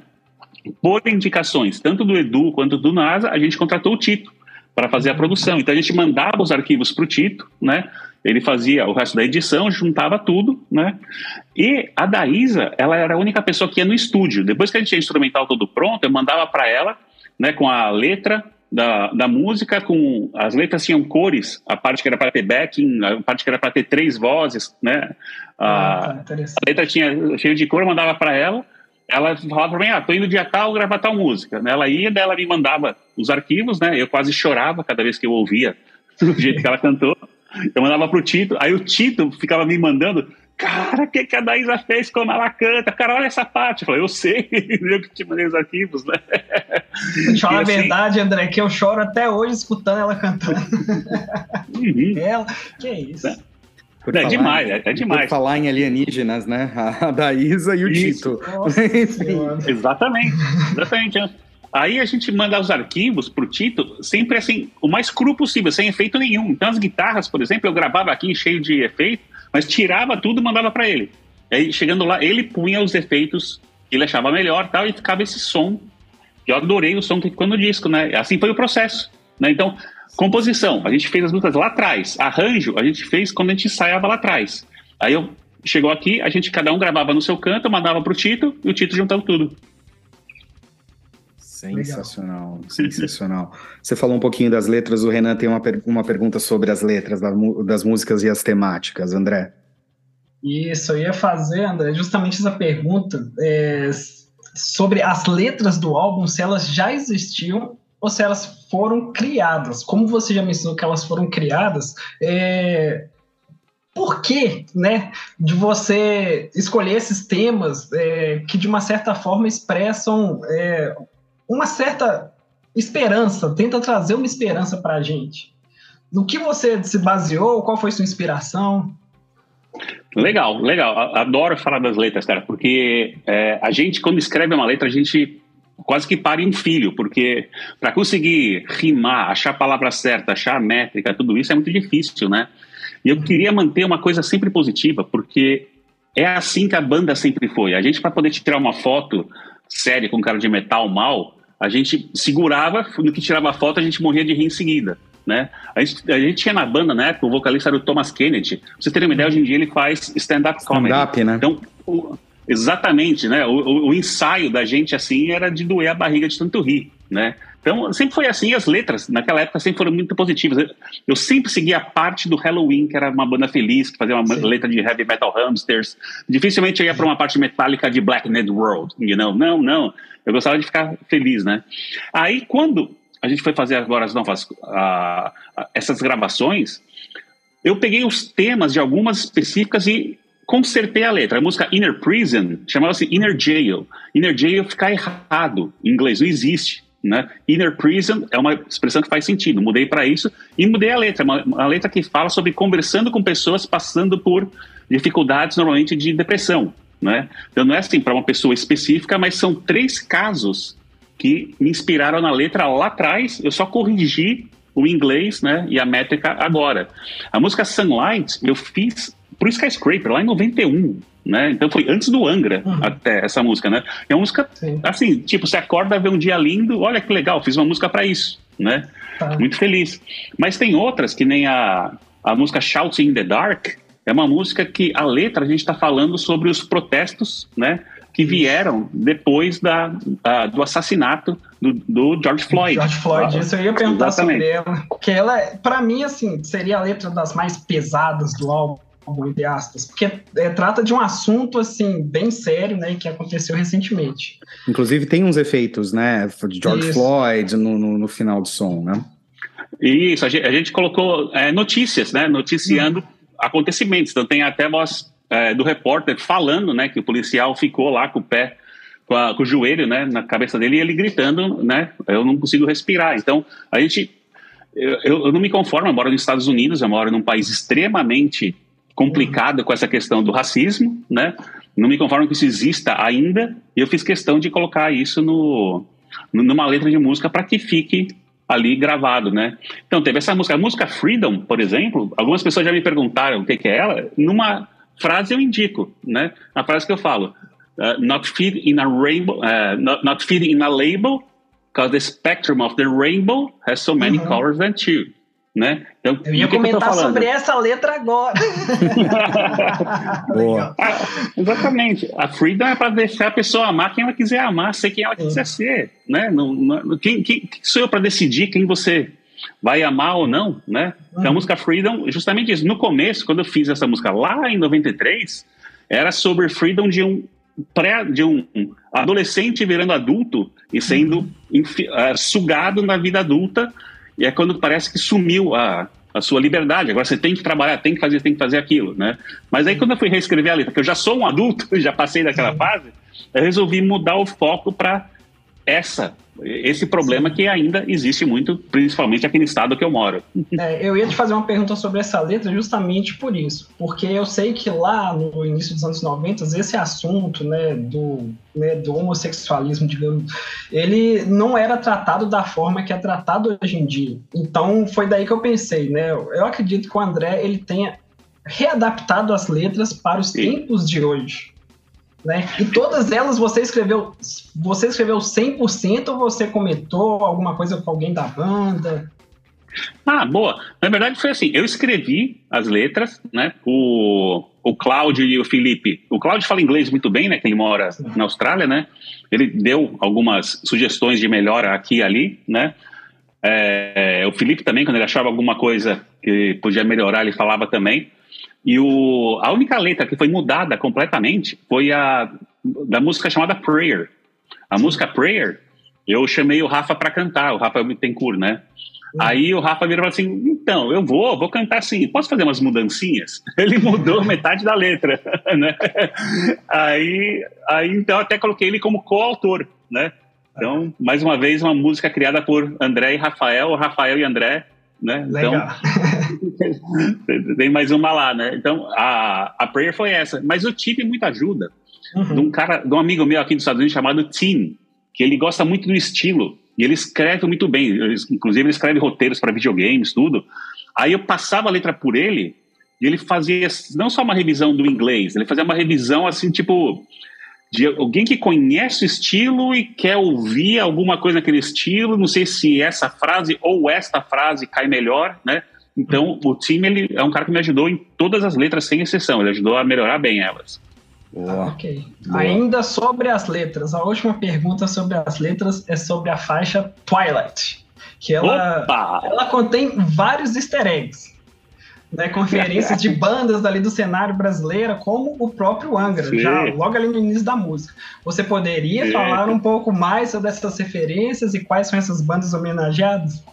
Por indicações, tanto do Edu quanto do NASA, a gente contratou o Tito para fazer a produção. Então a gente mandava os arquivos para o Tito, né? Ele fazia o resto da edição, juntava tudo, né? E a Daísa, ela era a única pessoa que ia no estúdio. Depois que a gente tinha instrumental todo pronto, eu mandava para ela, né, com a letra da, da música, com as letras tinham cores, a parte que era para ter backing, a parte que era para ter três vozes, né? A, ah, tá, a letra tinha cheio de cor, eu mandava para ela ela falava para mim, ah, tô indo dia tal gravar tal música. Ela ia, daí ela me mandava os arquivos, né? Eu quase chorava cada vez que eu ouvia do jeito que ela cantou. Eu mandava pro Tito, aí o Tito ficava me mandando, cara, o que, que a Daísa fez quando ela canta? Cara, olha essa parte. Eu falei, eu sei, eu que te mandei os arquivos, né? Vou te falar a assim, verdade, André, que eu choro até hoje escutando ela cantando. Uhum. ela, que é isso. É. Por é, demais, é, é, demais. Por falar em alienígenas, né? A da Isa e o Isso. Tito. Nossa, exatamente, exatamente. Aí a gente manda os arquivos pro Tito sempre assim, o mais cru possível, sem efeito nenhum. Então as guitarras, por exemplo, eu gravava aqui cheio de efeito, mas tirava tudo e mandava para ele. Aí chegando lá, ele punha os efeitos que ele achava melhor tal, e ficava esse som. Eu adorei o som que ficou no disco, né? Assim foi o processo. Né? Então, Composição, a gente fez as músicas lá atrás. Arranjo, a gente fez quando a gente ensaiava lá atrás. Aí eu chegou aqui, a gente cada um gravava no seu canto, mandava pro Tito e o Tito juntava tudo. Sensacional, Legal. sensacional. Você falou um pouquinho das letras, o Renan tem uma, per uma pergunta sobre as letras das, das músicas e as temáticas, André. Isso, eu ia fazer, André, justamente essa pergunta é, sobre as letras do álbum, se elas já existiam ou se elas foram criadas. Como você já mencionou que elas foram criadas, é, por que, né, de você escolher esses temas é, que de uma certa forma expressam é, uma certa esperança, tenta trazer uma esperança para a gente? No que você se baseou? Qual foi sua inspiração? Legal, legal. Adoro falar das letras, cara, porque é, a gente, quando escreve uma letra, a gente quase que pare um filho, porque para conseguir rimar, achar a palavra certa, achar a métrica, tudo isso é muito difícil, né? E eu queria manter uma coisa sempre positiva, porque é assim que a banda sempre foi. A gente, para poder tirar uma foto séria com um cara de metal mal, a gente segurava, no que tirava a foto, a gente morria de rir em seguida. Né? A, gente, a gente tinha na banda, né? O vocalista era o Thomas Kennedy. Pra você ter uma ideia, hoje em dia ele faz stand-up comedy. Stand-up, né? Então, o, Exatamente, né? O, o, o, ensaio da gente assim era de doer a barriga de tanto rir, né? Então sempre foi assim. As letras naquela época sempre foram muito positivas. Eu, sempre seguia a parte do Halloween, que era uma banda feliz, que fazia uma Sim. letra de heavy metal hamsters. Dificilmente eu ia para uma parte metálica de Black Ned World, you know? Não, não. Eu gostava de ficar feliz, né? Aí quando a gente foi fazer agora as novas uh, essas gravações, eu peguei os temas de algumas específicas e consertei a letra. A música Inner Prison chamava-se Inner Jail. Inner Jail fica errado em inglês, não existe. Né? Inner Prison é uma expressão que faz sentido. Mudei para isso e mudei a letra. Uma, uma letra que fala sobre conversando com pessoas passando por dificuldades, normalmente de depressão. né? Então não é assim para uma pessoa específica, mas são três casos que me inspiraram na letra lá atrás. Eu só corrigi o inglês, né, e a métrica agora. A música Sunlight eu fiz pro Skyscraper lá em 91, né? Então foi antes do Angra uhum. até essa música, né? É uma música Sim. assim, tipo, você acorda vê um dia lindo, olha que legal, fiz uma música para isso, né? Tá. Muito feliz. Mas tem outras que nem a a música Shouting in the Dark, é uma música que a letra a gente está falando sobre os protestos, né? Que vieram depois da, do assassinato do, do, George Floyd. George Floyd, isso eu ia perguntar Exatamente. sobre ela. Que ela, para mim, assim, seria a letra das mais pesadas do álbum entre aspas, porque é, trata de um assunto assim bem sério, né, que aconteceu recentemente. Inclusive tem uns efeitos, né, de George Isso. Floyd no, no, no, final do som, né? Isso, a gente, a gente colocou é, notícias, né, noticiando hum acontecimentos. Então tem até voz é, do repórter falando, né, que o policial ficou lá com o pé, com, a, com, o joelho, né, na cabeça dele e ele gritando, né, eu não consigo respirar. Então a gente, eu, eu não me conformo, eu moro nos Estados Unidos, eu moro num país extremamente complicado com essa questão do racismo, né, não me conformo que isso exista ainda e eu fiz questão de colocar isso no, numa letra de música para que fique ali gravado, né? Então teve essa música, a música Freedom, por exemplo, algumas pessoas já me perguntaram o que, que é ela, numa frase eu indico, né? A frase que eu falo, uh, not fit in a rainbow, uh, not, not fit in a label, because the spectrum of the rainbow has so many uhum. colors than two né? Então, eu ia comentar eu sobre essa letra agora. Boa. Ah, exatamente. A freedom é para deixar a pessoa amar quem ela quiser amar, ser quem ela quiser ser, né? Não, não, quem, quem, quem sou eu para decidir quem você vai amar ou não, né? Então, a uhum. música Freedom, justamente isso. No começo, quando eu fiz essa música lá em 93, era sobre freedom de um pré, de um adolescente virando adulto e sendo uhum. uh, sugado na vida adulta e é quando parece que sumiu a, a sua liberdade. Agora você tem que trabalhar, tem que fazer, tem que fazer aquilo, né? Mas aí quando eu fui reescrever a letra, porque eu já sou um adulto, já passei daquela fase, eu resolvi mudar o foco para essa esse problema que ainda existe muito, principalmente aqui no estado que eu moro. É, eu ia te fazer uma pergunta sobre essa letra justamente por isso, porque eu sei que lá no início dos anos 90, esse assunto né, do, né, do homossexualismo, digamos, ele não era tratado da forma que é tratado hoje em dia. Então foi daí que eu pensei, né? Eu acredito que o André ele tenha readaptado as letras para os Sim. tempos de hoje. Né? E todas elas você escreveu, você escreveu 100% ou você comentou alguma coisa com alguém da banda? Ah, boa. Na verdade foi assim, eu escrevi as letras, né? O, o Cláudio e o Felipe. O Cláudio fala inglês muito bem, né? Que ele mora Sim. na Austrália, né? Ele deu algumas sugestões de melhora aqui e ali, né? É, o Felipe também, quando ele achava alguma coisa que podia melhorar, ele falava também. E o, a única letra que foi mudada completamente foi a da música chamada Prayer. A música Prayer, eu chamei o Rafa para cantar, o Rafa Bittencourt, né? Uhum. Aí o Rafa virou assim: então, eu vou, vou cantar assim, posso fazer umas mudancinhas? Ele mudou metade da letra, né? Aí, aí então até coloquei ele como coautor, né? Então, mais uma vez, uma música criada por André e Rafael, Rafael e André, né? Então, tem mais uma lá, né? Então, a, a prayer foi essa. Mas eu tive muita ajuda uhum. de um cara, de um amigo meu aqui dos Estados Unidos chamado Tim, que ele gosta muito do estilo e ele escreve muito bem. Inclusive, ele escreve roteiros para videogames, tudo. Aí eu passava a letra por ele e ele fazia não só uma revisão do inglês, ele fazia uma revisão assim, tipo, de alguém que conhece o estilo e quer ouvir alguma coisa naquele estilo, não sei se essa frase ou esta frase cai melhor, né? Então, o time ele é um cara que me ajudou em todas as letras, sem exceção. Ele ajudou a melhorar bem elas. Boa. ok. Boa. Ainda sobre as letras, a última pergunta sobre as letras é sobre a faixa Twilight, que ela, ela contém vários easter eggs né, conferências de bandas ali do cenário brasileiro, como o próprio Angra, Sim. já logo ali no início da música. Você poderia Sim. falar um pouco mais sobre essas referências e quais são essas bandas homenageadas?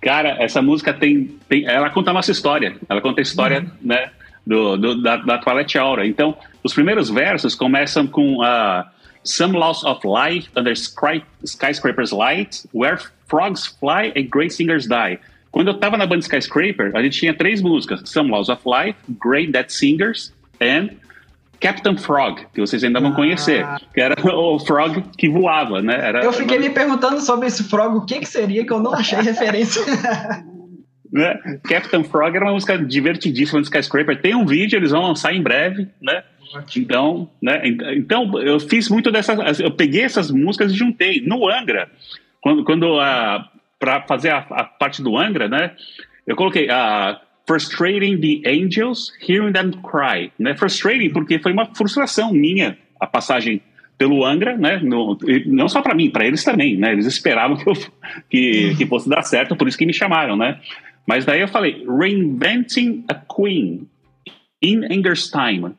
Cara, essa música tem, tem ela conta a nossa história, ela conta a história, uhum. né, do, do, da, da Twilight Aura. Então, os primeiros versos começam com uh, Some Loss of Life Under Skyscraper's Light, Where Frogs Fly and Great Singers Die. Quando eu estava na banda Skyscraper, a gente tinha três músicas: Some Laws of Life, Great Dead Singers and Captain Frog, que vocês ainda vão ah. conhecer, que era o Frog que voava, né? Era, eu fiquei me perguntando sobre esse Frog, o que que seria que eu não achei referência. né? Captain Frog era uma música divertidíssima do Skyscraper. Tem um vídeo, eles vão lançar em breve, né? Então, né? Então, eu fiz muito dessas. Eu peguei essas músicas e juntei. No Angra, quando, quando a. Para fazer a, a, parte do Angra, né? Eu coloquei a. Uh, frustrating the angels, hearing them cry. Né? Frustrating porque foi uma frustração minha a passagem pelo Angra, né? No, não só para mim, para eles também, né? Eles esperavam que, eu, que, que fosse dar certo, por isso que me chamaram, né? Mas daí eu falei, reinventing a queen in time.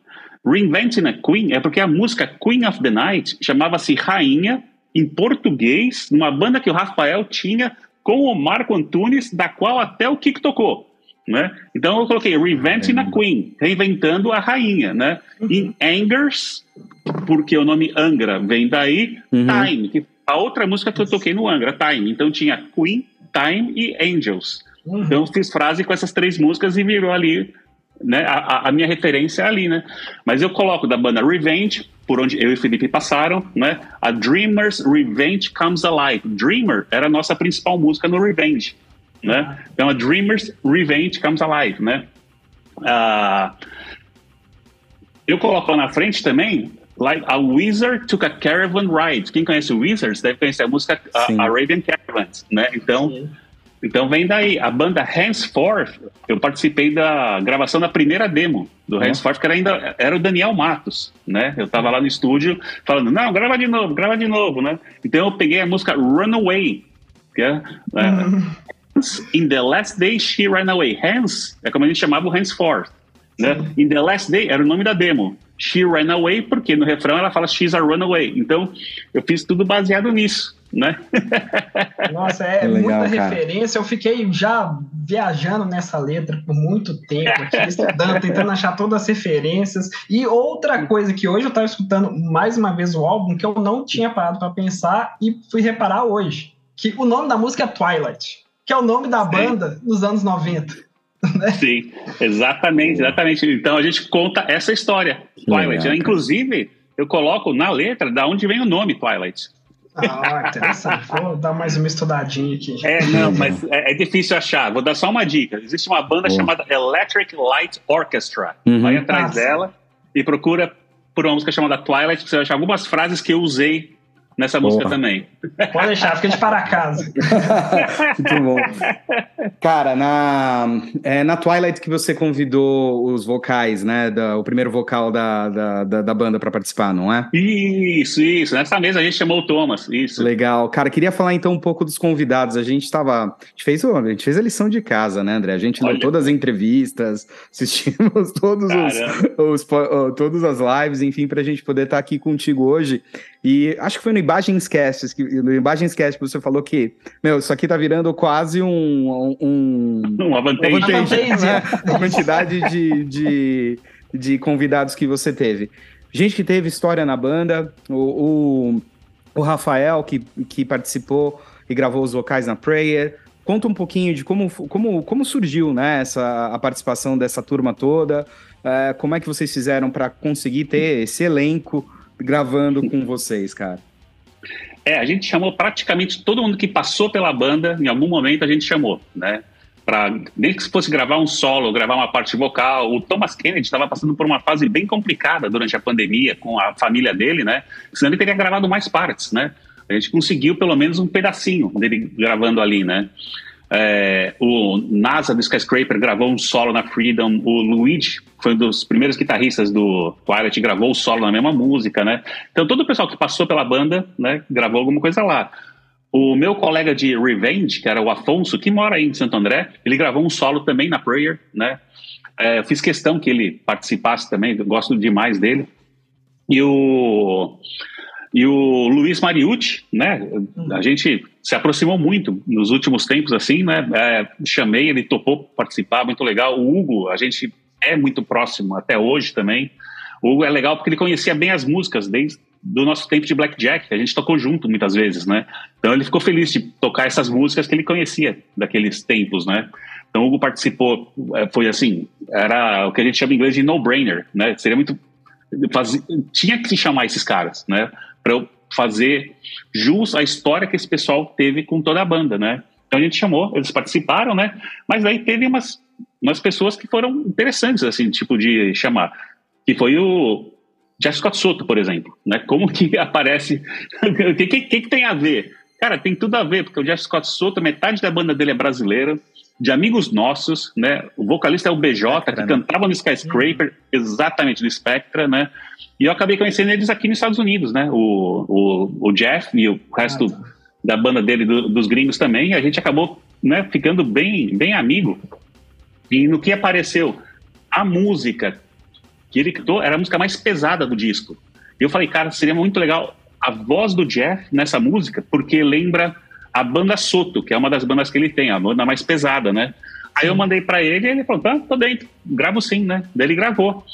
Reinventing a Queen é porque a música Queen of the Night chamava-se Rainha em português, numa banda que o Rafael tinha com o Marco Antunes, da qual até o Kiko tocou. Né? Então eu coloquei Reinventing a Queen, reinventando a rainha, né? Em Angers, porque o nome Angra vem daí, uhum. Time, que a outra música que eu toquei no Angra, Time. Então tinha Queen, Time e Angels. Uhum. Então eu fiz frase com essas três músicas e virou ali né? A, a, minha referência é ali, né? Mas eu coloco da banda Revenge, por onde eu e Felipe passaram, né? A Dreamer's Revenge Comes Alive. Dreamer era a nossa principal música no Revenge, né? Então a Dreamer's Revenge Comes Alive, né? Uh, eu coloco lá na frente também Like a Wizard Took a Caravan Ride. Quem conhece o Wizards deve conhecer a música a, Arabian Caravans, né? Então, Sim. Então vem daí. A banda Henceforth, eu participei da gravação da primeira demo do Henceforth, que era ainda era o Daniel Matos, né? Eu tava lá no estúdio falando, não, grava de novo, grava de novo, né? Então eu peguei a música Runaway, que é, é In the Last Day She Ran Away. Hans é como a gente chamava o Henceforth. Né? In the Last Day era o nome da demo. She Ran Away, porque no refrão ela fala She's a Runaway. Então eu fiz tudo baseado nisso né? Nossa, é, é legal, muita cara. referência. Eu fiquei já viajando nessa letra por muito tempo aqui, estudando, tentando achar todas as referências. E outra coisa que hoje eu estava escutando mais uma vez o álbum que eu não tinha parado para pensar e fui reparar hoje, que o nome da música é Twilight, que é o nome da banda Sim. nos anos 90. Né? Sim, exatamente, exatamente. Então a gente conta essa história, Twilight. Legal, Inclusive, eu coloco na letra da onde vem o nome Twilight. Ah, interessante. Vou dar mais uma estudadinha aqui. É, não, mas é, é difícil achar. Vou dar só uma dica. Existe uma banda chamada Electric Light Orchestra. Uhum. Vai atrás Nossa. dela e procura por uma música chamada Twilight, você vai achar algumas frases que eu usei nessa música também. Pode deixar, fica de para casa. Muito bom. Cara, na, é, na Twilight que você convidou os vocais, né? Da, o primeiro vocal da, da, da, da banda para participar, não é? Isso, isso. Nessa mesa a gente chamou o Thomas, isso. Legal. Cara, queria falar então um pouco dos convidados. A gente estava. A gente fez, a gente fez a lição de casa, né, André? A gente leu todas as entrevistas, assistimos todos os, os, todas as lives, enfim, para a gente poder estar tá aqui contigo hoje. E acho que foi no Imagens Cast, que, no Imagens Cast que você falou que, meu, isso aqui tá virando quase um... um uma vantagem. Uma vantagem, né? A quantidade de, de, de convidados que você teve. Gente que teve história na banda, o, o, o Rafael, que, que participou e gravou os vocais na Prayer, Conta um pouquinho de como, como, como surgiu né, essa, a participação dessa turma toda, é, como é que vocês fizeram para conseguir ter esse elenco gravando com vocês, cara? É, a gente chamou praticamente todo mundo que passou pela banda, em algum momento a gente chamou, né? Pra, nem que fosse gravar um solo, gravar uma parte vocal. O Thomas Kennedy estava passando por uma fase bem complicada durante a pandemia com a família dele, né? Senão ele teria gravado mais partes, né? A gente conseguiu pelo menos um pedacinho dele gravando ali, né? É, o NASA do Skyscraper gravou um solo na Freedom. O Luigi foi um dos primeiros guitarristas do Twilight, gravou o solo na mesma música, né? Então todo o pessoal que passou pela banda, né, gravou alguma coisa lá. O meu colega de Revenge, que era o Afonso, que mora aí em Santo André, ele gravou um solo também na Prayer, né? É, fiz questão que ele participasse também, gosto demais dele. E o e o Luiz Mariucci, né? A gente se aproximou muito nos últimos tempos, assim, né? É, chamei, ele topou participar, muito legal. O Hugo, a gente é muito próximo até hoje também. O Hugo é legal porque ele conhecia bem as músicas desde do nosso tempo de Blackjack, a gente tocou junto muitas vezes, né? Então ele ficou feliz de tocar essas músicas que ele conhecia daqueles tempos, né? Então o Hugo participou, é, foi assim, era o que a gente chama em inglês de no-brainer, né? Seria muito faz, tinha que chamar esses caras, né? Para fazer jus à história que esse pessoal teve com toda a banda, né? Então a gente chamou, eles participaram, né? Mas aí teve umas, umas pessoas que foram interessantes, assim, tipo de chamar. Que foi o Jeff Scott Soto, por exemplo, né? Como que aparece? O que, que, que, tem a ver? Cara, tem tudo a ver, porque o Jeff Scott Soto, metade da banda dele é brasileira, de amigos nossos, né? O vocalista é o BJ, Spectra, que né? cantava no Skyscraper, exatamente, do Spectra, né? E eu acabei conhecendo eles aqui nos Estados Unidos, né? O, o, o Jeff e o resto ah, tá. da banda dele, do, dos gringos também, a gente acabou né, ficando bem, bem amigo. E no que apareceu, a música que ele cantou era a música mais pesada do disco. E eu falei, cara, seria muito legal a voz do Jeff nessa música, porque lembra a banda Soto, que é uma das bandas que ele tem, a banda mais pesada, né? Aí eu mandei para ele e ele falou, tá, tô dentro, gravo sim, né? Daí ele gravou.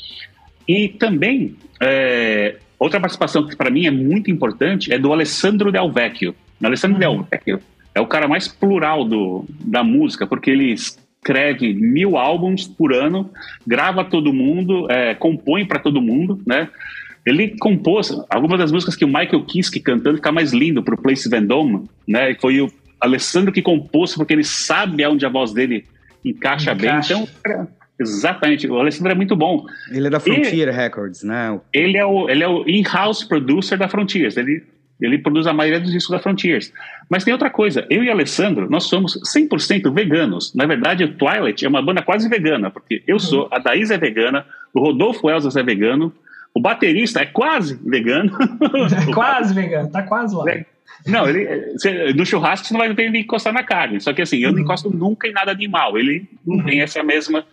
E também, é, outra participação que para mim é muito importante é do Alessandro Del Vecchio. O Alessandro Del uhum. Vecchio é o cara mais plural do, da música, porque ele escreve mil álbuns por ano, grava todo mundo, é, compõe para todo mundo, né? Ele compôs algumas das músicas que o Michael Kiske cantando ficar mais lindo para o Place Vendôme, né? E foi o Alessandro que compôs porque ele sabe aonde a voz dele encaixa, encaixa. bem. Então, exatamente, o Alessandro é muito bom. Ele é da Frontier e, Records, né? Ele é o, ele é o in-house producer da Frontiers. Ele, ele produz a maioria dos discos da Frontiers. Mas tem outra coisa, eu e Alessandro, nós somos 100% veganos. Na verdade, o Twilight é uma banda quase vegana, porque eu sou, a Daís é vegana, o Rodolfo Elzas é vegano, o baterista é quase vegano. É quase vegano, tá quase lá. É. Não, ele, no churrasco você não vai ver ele encostar na carne. Só que assim, eu não uhum. encosto nunca em nada animal. Ele não uhum. tem essa mesma,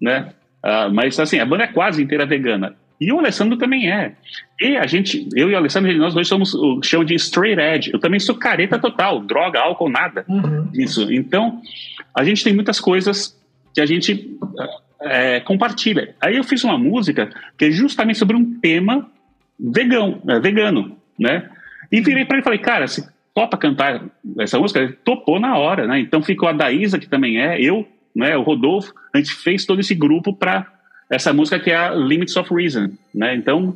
né? Uh, mas assim, a banda é quase inteira vegana. E o Alessandro também é. E a gente, eu e o Alessandro, nós dois somos o chão de straight edge. Eu também sou careta total, droga, álcool, nada uhum. disso. Então, a gente tem muitas coisas que a gente é, compartilha. Aí eu fiz uma música que é justamente sobre um tema vegano, é, vegano, né? E virei para ele e falei, cara, se topa cantar essa música? Ele topou na hora, né? Então ficou a Daísa, que também é, eu, né, o Rodolfo, a gente fez todo esse grupo para essa música que é a Limits of Reason, né? Então,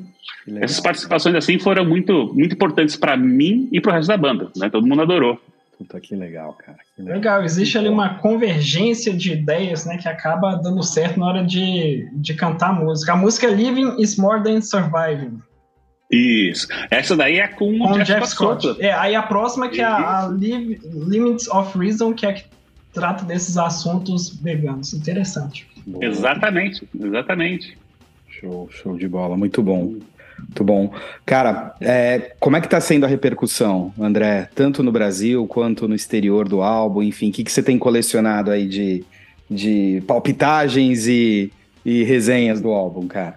essas participações assim foram muito, muito importantes para mim e para o resto da banda, né? Todo mundo adorou. Puta, que legal, cara. Que legal. legal. existe ali uma convergência de ideias, né, que acaba dando certo na hora de, de cantar a música. A música Living is More Than Surviving. Isso. Essa daí é com, com o Jeff, Jeff Scott. Scott. É, aí a próxima que é a, a Limits of Reason, que é que trata desses assuntos veganos. Interessante. Boa. Exatamente, exatamente. Show, show de bola, muito bom. Muito bom. Cara, é, como é que está sendo a repercussão, André? Tanto no Brasil quanto no exterior do álbum, enfim, o que, que você tem colecionado aí de, de palpitagens e, e resenhas do álbum, cara?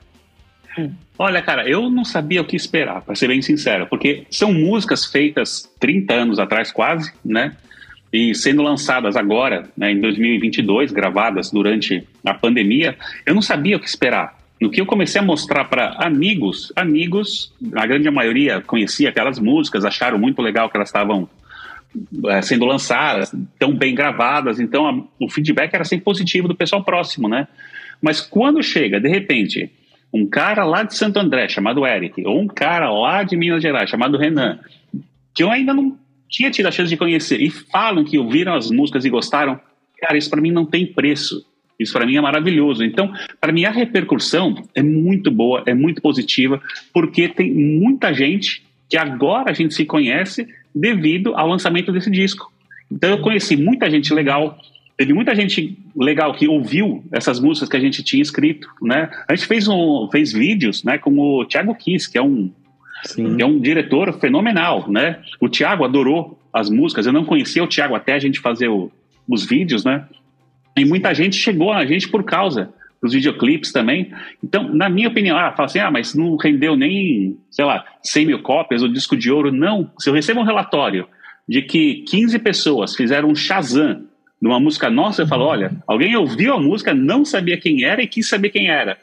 Olha, cara, eu não sabia o que esperar, para ser bem sincero, porque são músicas feitas 30 anos atrás, quase, né? E sendo lançadas agora, né, em 2022, gravadas durante a pandemia, eu não sabia o que esperar. No que eu comecei a mostrar para amigos, amigos, a grande maioria conhecia aquelas músicas, acharam muito legal que elas estavam é, sendo lançadas, tão bem gravadas, então a, o feedback era sempre positivo do pessoal próximo, né? Mas quando chega, de repente, um cara lá de Santo André, chamado Eric, ou um cara lá de Minas Gerais, chamado Renan, que eu ainda não tinha tido a chance de conhecer, e falam que ouviram as músicas e gostaram, cara, isso para mim não tem preço. Isso para mim é maravilhoso. Então, para mim, a repercussão é muito boa, é muito positiva, porque tem muita gente que agora a gente se conhece devido ao lançamento desse disco. Então, eu conheci muita gente legal, teve muita gente legal que ouviu essas músicas que a gente tinha escrito, né? A gente fez, um, fez vídeos, né, com o Thiago Kiss, que é um, que é um diretor fenomenal, né? O Thiago adorou as músicas, eu não conhecia o Thiago até a gente fazer o, os vídeos, né? E muita gente chegou a gente por causa dos videoclipes também. Então, na minha opinião, ah, fala assim, ah, mas não rendeu nem, sei lá, 100 mil cópias ou disco de ouro. Não. Se eu recebo um relatório de que 15 pessoas fizeram um Shazam numa música nossa, eu falo, olha, alguém ouviu a música, não sabia quem era e quis saber quem era.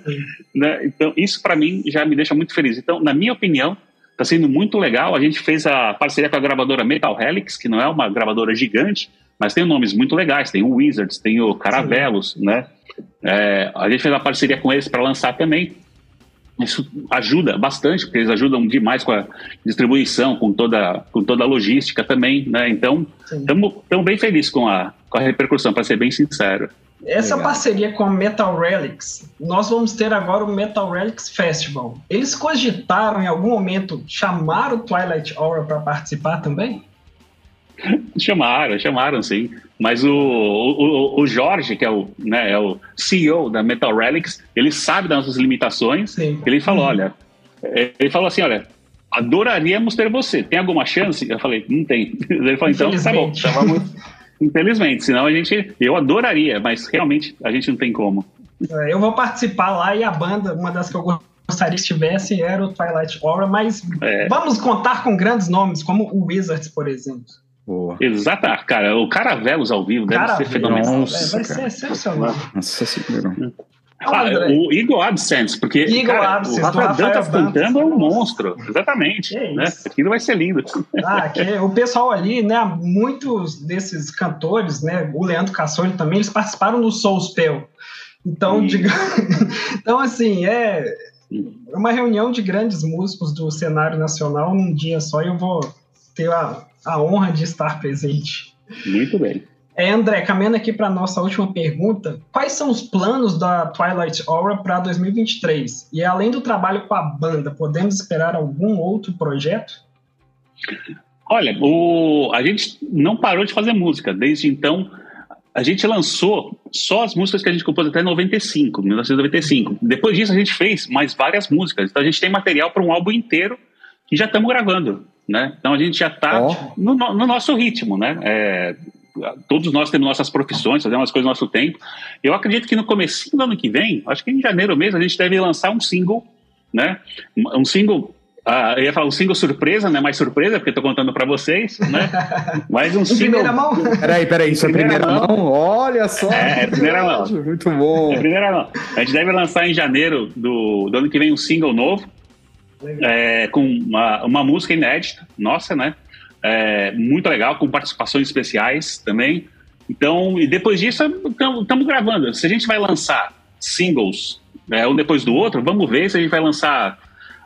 né? Então, isso para mim já me deixa muito feliz. Então, na minha opinião, está sendo muito legal. A gente fez a parceria com a gravadora Metal Helix, que não é uma gravadora gigante, mas tem nomes muito legais, tem o Wizards, tem o Caravelos, Sim. né? É, a gente fez uma parceria com eles para lançar também. isso ajuda bastante, porque eles ajudam demais com a distribuição, com toda, com toda a logística também, né? Então, estamos bem felizes com a, com a repercussão, para ser bem sincero. Essa Legal. parceria com a Metal Relics, nós vamos ter agora o Metal Relics Festival. Eles cogitaram em algum momento chamar o Twilight Aura para participar também? Chamaram, chamaram sim. Mas o, o, o Jorge, que é o, né, é o CEO da Metal Relics, ele sabe das nossas limitações. Sim. Ele falou: uhum. olha, é, ele falou assim: olha, adoraríamos ter você. Tem alguma chance? Eu falei: não tem. Ele falou: então tá bom. Infelizmente, senão a gente. Eu adoraria, mas realmente a gente não tem como. É, eu vou participar lá e a banda, uma das que eu gostaria que estivesse era o Twilight Aura, mas é. vamos contar com grandes nomes, como o Wizards, por exemplo. Boa. Exato, cara. O Caravelos ao vivo deve ser fenomenal. Nossa, é, vai ser excepcional. Nossa senhora. Ah, o Eagle AdSense, porque Eagle cara, AdSense, o Rafael Dantas cantando é um monstro, exatamente. É né? Aquilo vai ser lindo. Ah, que o pessoal ali, né, muitos desses cantores, né, o Leandro Cassoli também, eles participaram do Soul Spell. Então, diga... então assim, é uma reunião de grandes músicos do cenário nacional num dia só e eu vou ter a a honra de estar presente. Muito bem. É, André, caminhando aqui para a nossa última pergunta, quais são os planos da Twilight Aura para 2023? E além do trabalho com a banda, podemos esperar algum outro projeto? Olha, o, a gente não parou de fazer música. Desde então, a gente lançou só as músicas que a gente compôs até 95, 1995. Depois disso, a gente fez mais várias músicas. Então, a gente tem material para um álbum inteiro que já estamos gravando né? Então a gente já está oh. no, no, nosso ritmo, né? É, todos nós temos nossas profissões, fazemos as coisas no nosso tempo. Eu acredito que no começo do ano que vem, acho que em janeiro mesmo, a gente deve lançar um single, né? Um single ah, eu ia falar um single surpresa, né? Mais surpresa, porque estou contando para vocês, né? Mas um single. Primeira mão? Peraí, peraí, isso é primeira, primeira mão? mão? Olha só! É, é primeira mão. Muito bom. É primeira mão. A gente deve lançar em janeiro do, do ano que vem um single novo, é, com uma, uma, música inédita, nossa, né? É, muito legal, com participações especiais também. Então, e depois disso, estamos gravando. Se a gente vai lançar singles, é, um depois do outro, vamos ver se a gente vai lançar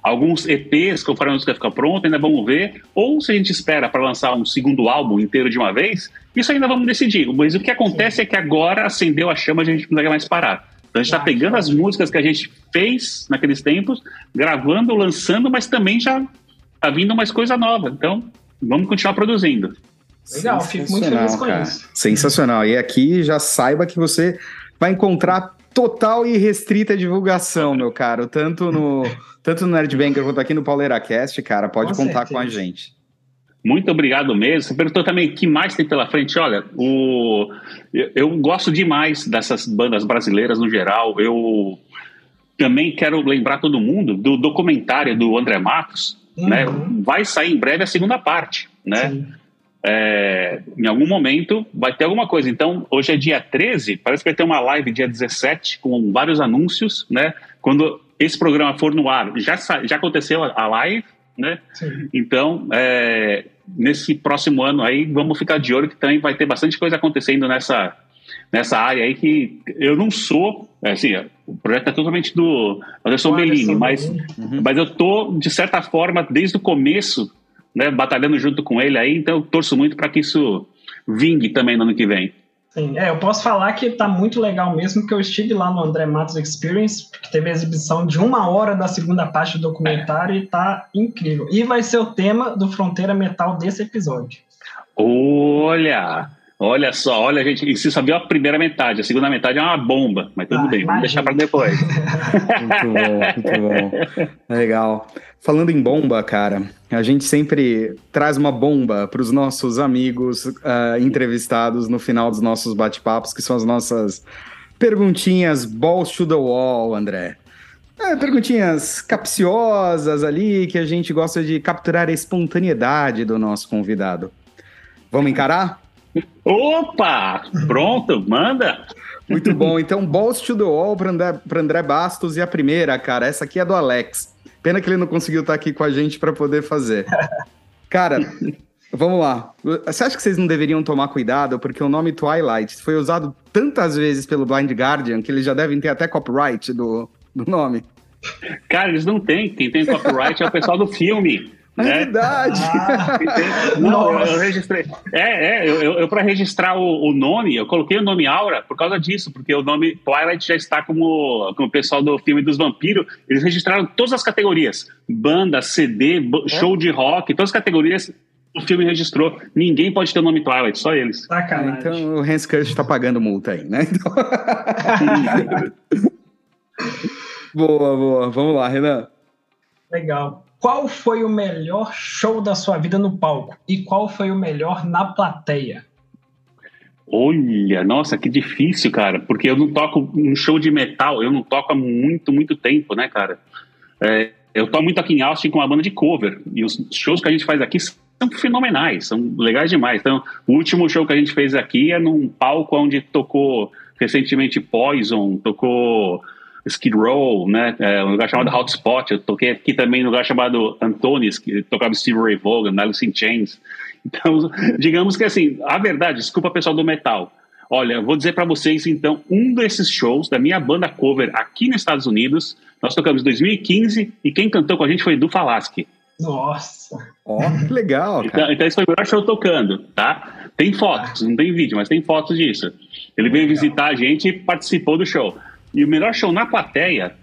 alguns EPs que a música ficar pronta, ainda vamos ver. Ou se a gente espera para lançar um segundo álbum inteiro de uma vez, isso ainda vamos decidir. Mas o que acontece é que agora acendeu a chama, a gente não consegue mais parar. Então a gente está pegando as músicas que a gente fez naqueles tempos, gravando, lançando, mas também já está vindo mais coisa nova. Então vamos continuar produzindo. Legal, fico muito feliz com cara. isso. Sensacional. E aqui já saiba que você vai encontrar total e restrita divulgação, meu caro, tanto no tanto no Nerdbanker quanto aqui no PauleraCast, cara, pode com contar certeza. com a gente. Muito obrigado mesmo. Você perguntou também o que mais tem pela frente. Olha, o, eu, eu, gosto demais dessas bandas brasileiras no geral. Eu também quero lembrar todo mundo do documentário do André Matos. Uhum. Né? Vai sair em breve a segunda parte. Né? É, em algum momento vai ter alguma coisa. Então, hoje é dia 13, parece que vai ter uma live dia 17 com vários anúncios. Né? Quando esse programa for no ar, já, já aconteceu a live. Né? Então, é, nesse próximo ano aí, vamos ficar de olho que também vai ter bastante coisa acontecendo nessa, nessa área aí que eu não sou, é, assim, o projeto é totalmente do Anderson Bellini, mas, uhum. mas eu tô, de certa forma, desde o começo, né, batalhando junto com ele aí, então eu torço muito para que isso vingue também no ano que vem. Sim, é, eu posso falar que tá muito legal mesmo, que eu estive lá no André Matos Experience, que teve a exibição de uma hora da segunda parte do documentário e tá incrível. E vai ser o tema do Fronteira Metal desse episódio. Olha! Olha só, olha, gente, e se sabia a primeira metade, a segunda metade é uma bomba, mas tudo ah, bem, imagina. vamos deixar para depois. muito bom, muito bom. Legal. Falando em bomba, cara, a gente sempre traz uma bomba para os nossos amigos uh, entrevistados no final dos nossos bate-papos, que são as nossas perguntinhas balls to the wall, André. É, perguntinhas capciosas ali, que a gente gosta de capturar a espontaneidade do nosso convidado. Vamos encarar? Opa! Pronto, manda! Muito bom. Então, balls to the wall para André, André Bastos. E a primeira, cara, essa aqui é do Alex. Pena que ele não conseguiu estar aqui com a gente para poder fazer. Cara, vamos lá. Você acha que vocês não deveriam tomar cuidado? Porque o nome Twilight foi usado tantas vezes pelo Blind Guardian que eles já devem ter até copyright do, do nome. Cara, eles não têm. Quem tem copyright é o pessoal do filme. É né? verdade. Ah, não, eu registrei. É, é, eu, eu, eu para registrar o, o, nome, eu coloquei o nome Aura por causa disso, porque o nome Twilight já está como, como o pessoal do filme dos vampiros. Eles registraram todas as categorias: banda, CD, é? show de rock, todas as categorias. O filme registrou. Ninguém pode ter o nome Twilight, só eles. Sacanagem. Então o Hans Kurt está pagando multa aí, né? Então... boa, boa. Vamos lá, Renan. Legal. Qual foi o melhor show da sua vida no palco? E qual foi o melhor na plateia? Olha, nossa, que difícil, cara, porque eu não toco um show de metal, eu não toco há muito, muito tempo, né, cara? É, eu toco muito aqui em Austin com uma banda de cover, e os shows que a gente faz aqui são fenomenais, são legais demais. Então, o último show que a gente fez aqui é num palco onde tocou recentemente Poison, tocou Skid Row, né? É, um lugar chamado Hotspot. Eu toquei aqui também num lugar chamado Antonis, que tocava Steve Ray Vaughan, Alice in Chains. Então, digamos que assim, a verdade, desculpa pessoal do metal. Olha, vou dizer para vocês então, um desses shows da minha banda cover aqui nos Estados Unidos, nós tocamos em 2015 e quem cantou com a gente foi Edu Falaschi. Nossa! Ó, oh, que legal, cara. Então, então esse foi o melhor show tocando, tá? Tem fotos, não tem vídeo, mas tem fotos disso. Ele veio visitar a gente e participou do show. E o melhor show na plateia,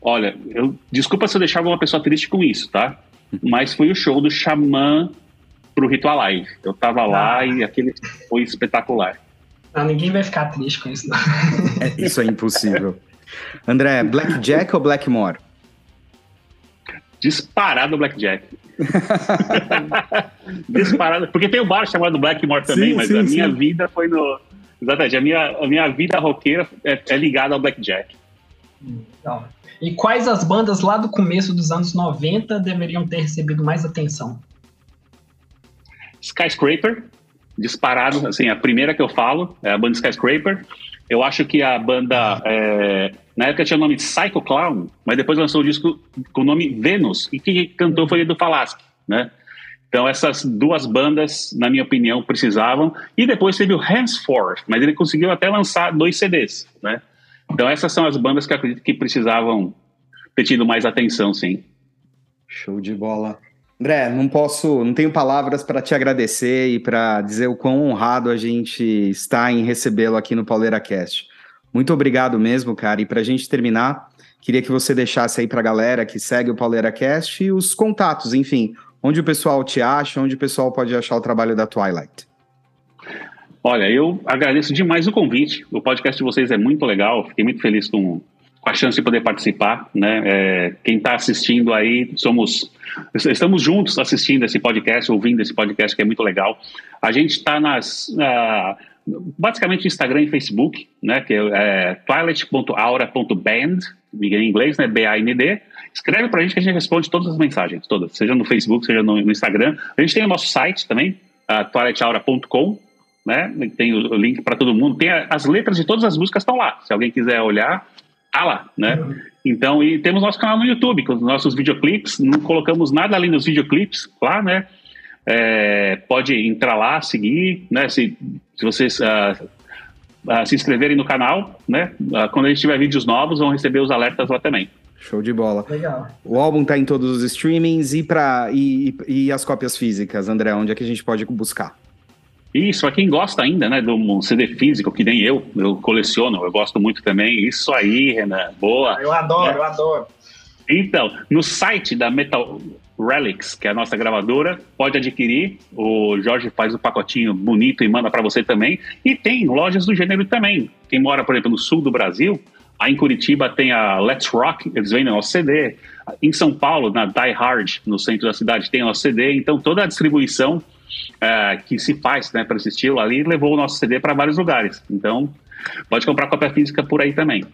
olha, eu desculpa se eu deixava uma pessoa triste com isso, tá? Mas foi o show do Xamã pro Ritual Live. Eu tava lá ah. e aquele foi espetacular. Não, ninguém vai ficar triste com isso, não. É, isso é impossível. André, Blackjack ou Blackmore? Disparado Blackjack. Disparado. Porque tem o um bar chamado Blackmore também, sim, mas sim, a minha sim. vida foi no, Exatamente. A minha, a minha vida roqueira é, é ligada ao blackjack. Então, e quais as bandas lá do começo dos anos 90 deveriam ter recebido mais atenção? Skyscraper, disparado, assim, a primeira que eu falo é a banda Skyscraper. Eu acho que a banda, é, na época tinha o nome Psycho Clown, mas depois lançou o disco com o nome Venus, e quem cantou foi Edu Falaschi, né? Então essas duas bandas, na minha opinião, precisavam. E depois teve o Henceforth, mas ele conseguiu até lançar dois CDs, né? Então essas são as bandas que acredito que precisavam ter tido mais atenção, sim. Show de bola. André, não posso, não tenho palavras para te agradecer e para dizer o quão honrado a gente está em recebê-lo aqui no Pauleira Cast. Muito obrigado mesmo, cara. E para a gente terminar, queria que você deixasse aí para a galera que segue o Pauleira Cast os contatos, enfim, Onde o pessoal te acha? Onde o pessoal pode achar o trabalho da Twilight? Olha, eu agradeço demais o convite. O podcast de vocês é muito legal. Fiquei muito feliz com, com a chance de poder participar. Né? É, quem está assistindo aí, somos estamos juntos assistindo esse podcast, ouvindo esse podcast que é muito legal. A gente está nas uh, basicamente Instagram e Facebook, né? Que é, é twilight.aura.band, em inglês, né? B-A-N-D. Escreve para a gente que a gente responde todas as mensagens, todas, seja no Facebook, seja no, no Instagram. A gente tem o nosso site também, toiletaura.com, né? Tem o, link para todo mundo. Tem a, as letras de todas as músicas estão lá. Se alguém quiser olhar, tá lá, né? Então, e temos nosso canal no YouTube com os nossos videoclipes. Não colocamos nada além dos videoclipes lá, né? É, pode entrar lá, seguir, né? Se, se vocês uh, uh, se inscreverem no canal, né? Uh, quando a gente tiver vídeos novos, vão receber os alertas lá também. Show de bola. Legal. O álbum tá em todos os streamings e, pra, e, e as cópias físicas, André, onde é que a gente pode buscar? Isso, para quem gosta ainda, né, do CD físico, que nem eu, eu coleciono, eu gosto muito também. Isso aí, Renan, boa. Eu adoro, é. eu adoro. Então, no site da Metal Relics, que é a nossa gravadora, pode adquirir. O Jorge faz o pacotinho bonito e manda para você também. E tem lojas do gênero também. Quem mora, por exemplo, no sul do Brasil, Aí em Curitiba tem a Let's Rock, eles vendem nosso CD. Em São Paulo, na Die Hard, no centro da cidade, tem nosso CD. Então toda a distribuição é, que se faz né, para esse estilo ali levou o nosso CD para vários lugares. Então pode comprar cópia física por aí também.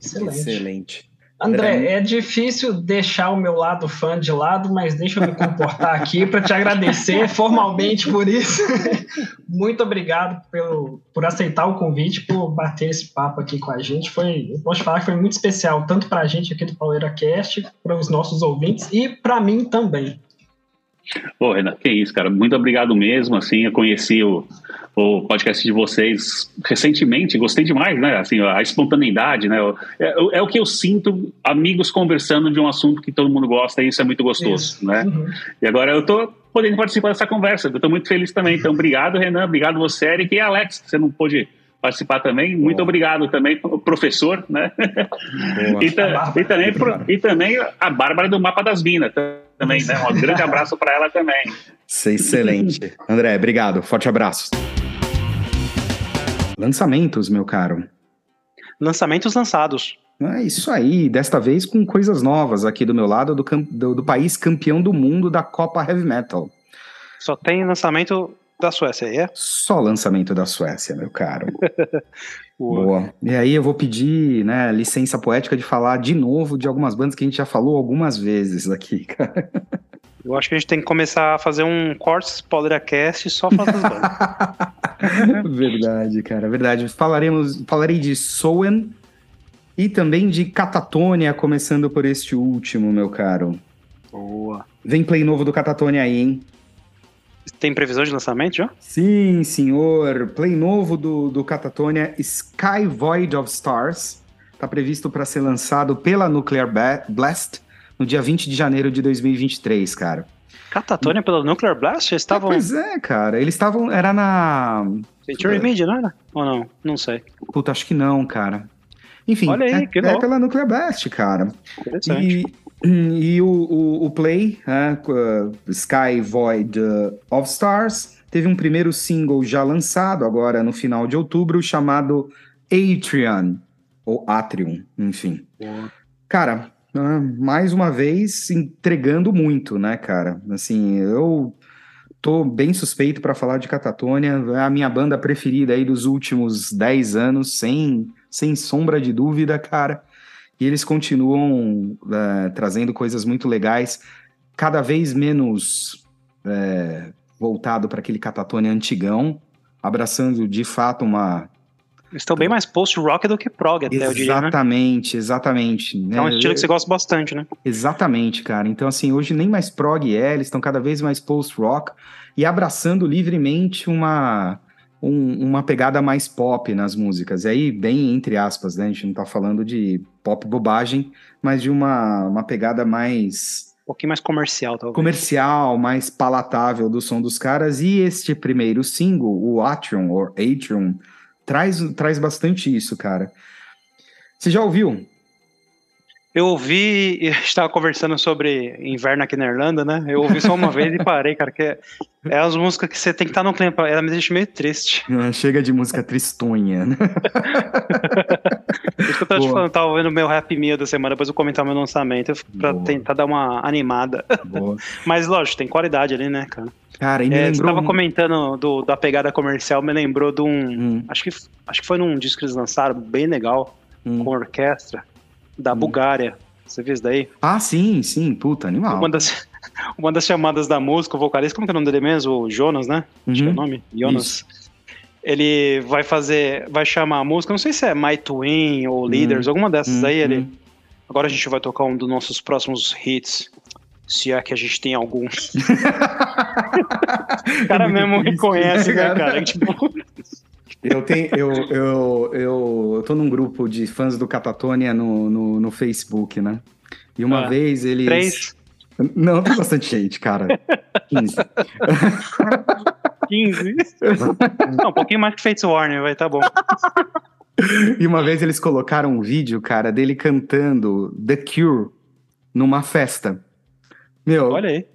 Excelente. Excelente. André, é difícil deixar o meu lado fã de lado, mas deixa eu me comportar aqui para te agradecer formalmente por isso. Muito obrigado pelo, por aceitar o convite, por bater esse papo aqui com a gente. Foi, eu posso falar que foi muito especial, tanto para a gente aqui do Pauleira Cast, para os nossos ouvintes e para mim também. Pô, Renan, que isso, cara. Muito obrigado mesmo. Assim, eu conheci o, o podcast de vocês recentemente, gostei demais, né? Assim, a espontaneidade, né? É, é, o que eu sinto, amigos conversando de um assunto que todo mundo gosta, e isso é muito gostoso, isso. né? Uhum. E agora eu tô podendo participar dessa conversa. Eu tô muito feliz também. Então, obrigado, Renan. Obrigado você, Eric e Alex, que você não pôde participar também. Muito Boa. obrigado também, professor, né? e, ta, e, também, e também a Bárbara do Mapa das Minas também, né? Um grande abraço para ela também. Isso é excelente. André, obrigado. Forte abraço. Lançamentos, meu caro. Lançamentos lançados. É isso aí, desta vez com coisas novas aqui do meu lado, do, do, do país campeão do mundo da Copa Heavy Metal. Só tem lançamento da Suécia, é? Só lançamento da Suécia, meu caro. Boa. E aí eu vou pedir né, licença poética de falar de novo de algumas bandas que a gente já falou algumas vezes aqui, cara. Eu acho que a gente tem que começar a fazer um Cortes Podercast só para as bandas. verdade, cara, verdade. Falaremos, falarei de Soen e também de Catatônia, começando por este último, meu caro. Boa. Vem play novo do Catatônia aí, hein? Tem previsão de lançamento já? Sim, senhor. Play novo do, do Catatonia, Sky Void of Stars. Está previsto para ser lançado pela Nuclear Blast no dia 20 de janeiro de 2023, cara. Catatonia pela Nuclear Blast? Eles estavam. É, pois é, cara. Eles estavam. Era na. Century Media, não era? Ou não? Não sei. Puta, acho que não, cara. Enfim, Olha aí, é, que é pela Nuclear Blast, cara. Interessante. E e o, o, o Play, uh, Sky Void uh, of Stars, teve um primeiro single já lançado agora no final de outubro, chamado Atrium, ou Atrium, enfim. Cara, uh, mais uma vez entregando muito, né, cara? Assim, eu tô bem suspeito para falar de Catatonia, é a minha banda preferida aí dos últimos 10 anos, sem, sem sombra de dúvida, cara e eles continuam é, trazendo coisas muito legais, cada vez menos é, voltado para aquele catatone antigão, abraçando de fato uma. Estão bem mais post-rock do que prog, até eu diria. Exatamente, né? exatamente. Né? É um estilo que você gosta bastante, né? Exatamente, cara. Então, assim, hoje nem mais prog é, eles estão cada vez mais post-rock e abraçando livremente uma um, uma pegada mais pop nas músicas. E aí, bem entre aspas, né? A gente não tá falando de pop bobagem, mas de uma, uma pegada mais. Um pouquinho mais comercial, talvez. Comercial, mais palatável do som dos caras. E este primeiro single, o Atrium, ou Atrium, traz, traz bastante isso, cara. Você já ouviu? Eu ouvi, estava conversando sobre inverno aqui na Irlanda, né? Eu ouvi só uma vez e parei, cara, que é, é as músicas que você tem que estar tá no clima, ela me deixa meio triste. Chega de música tristonha, né? Isso que eu tava te falando, tava ouvindo meu Happy Meal da semana, depois eu comentar meu lançamento, pra Boa. tentar dar uma animada. Boa. Mas lógico, tem qualidade ali, né, cara? Cara, e me é, lembrou... Você tava comentando do, da pegada comercial, me lembrou de um... Hum. Acho, que, acho que foi num disco que eles lançaram, bem legal, hum. com orquestra da hum. Bulgária. Você viu isso daí? Ah, sim, sim, puta, animal. Uma das, uma das chamadas da música, o vocalista, como que é o nome dele mesmo? O Jonas, né? Acho que é o uhum. nome. Jonas. Isso. Ele vai fazer, vai chamar a música, não sei se é My Twin ou Leaders, uhum. alguma dessas uhum. aí. Ele, uhum. agora a gente vai tocar um dos nossos próximos hits. Se é que a gente tem algum. o cara é mesmo reconhece, né, cara? Tipo, eu tenho, eu, eu, eu, eu tô num grupo de fãs do Catatônia no, no, no Facebook, né? E uma ah, vez eles. Três? Não, tem bastante gente, cara. 15. 15? Não, um pouquinho mais que Fates Warner, vai, tá bom. E uma vez eles colocaram um vídeo, cara, dele cantando The Cure numa festa. Meu. Olha aí.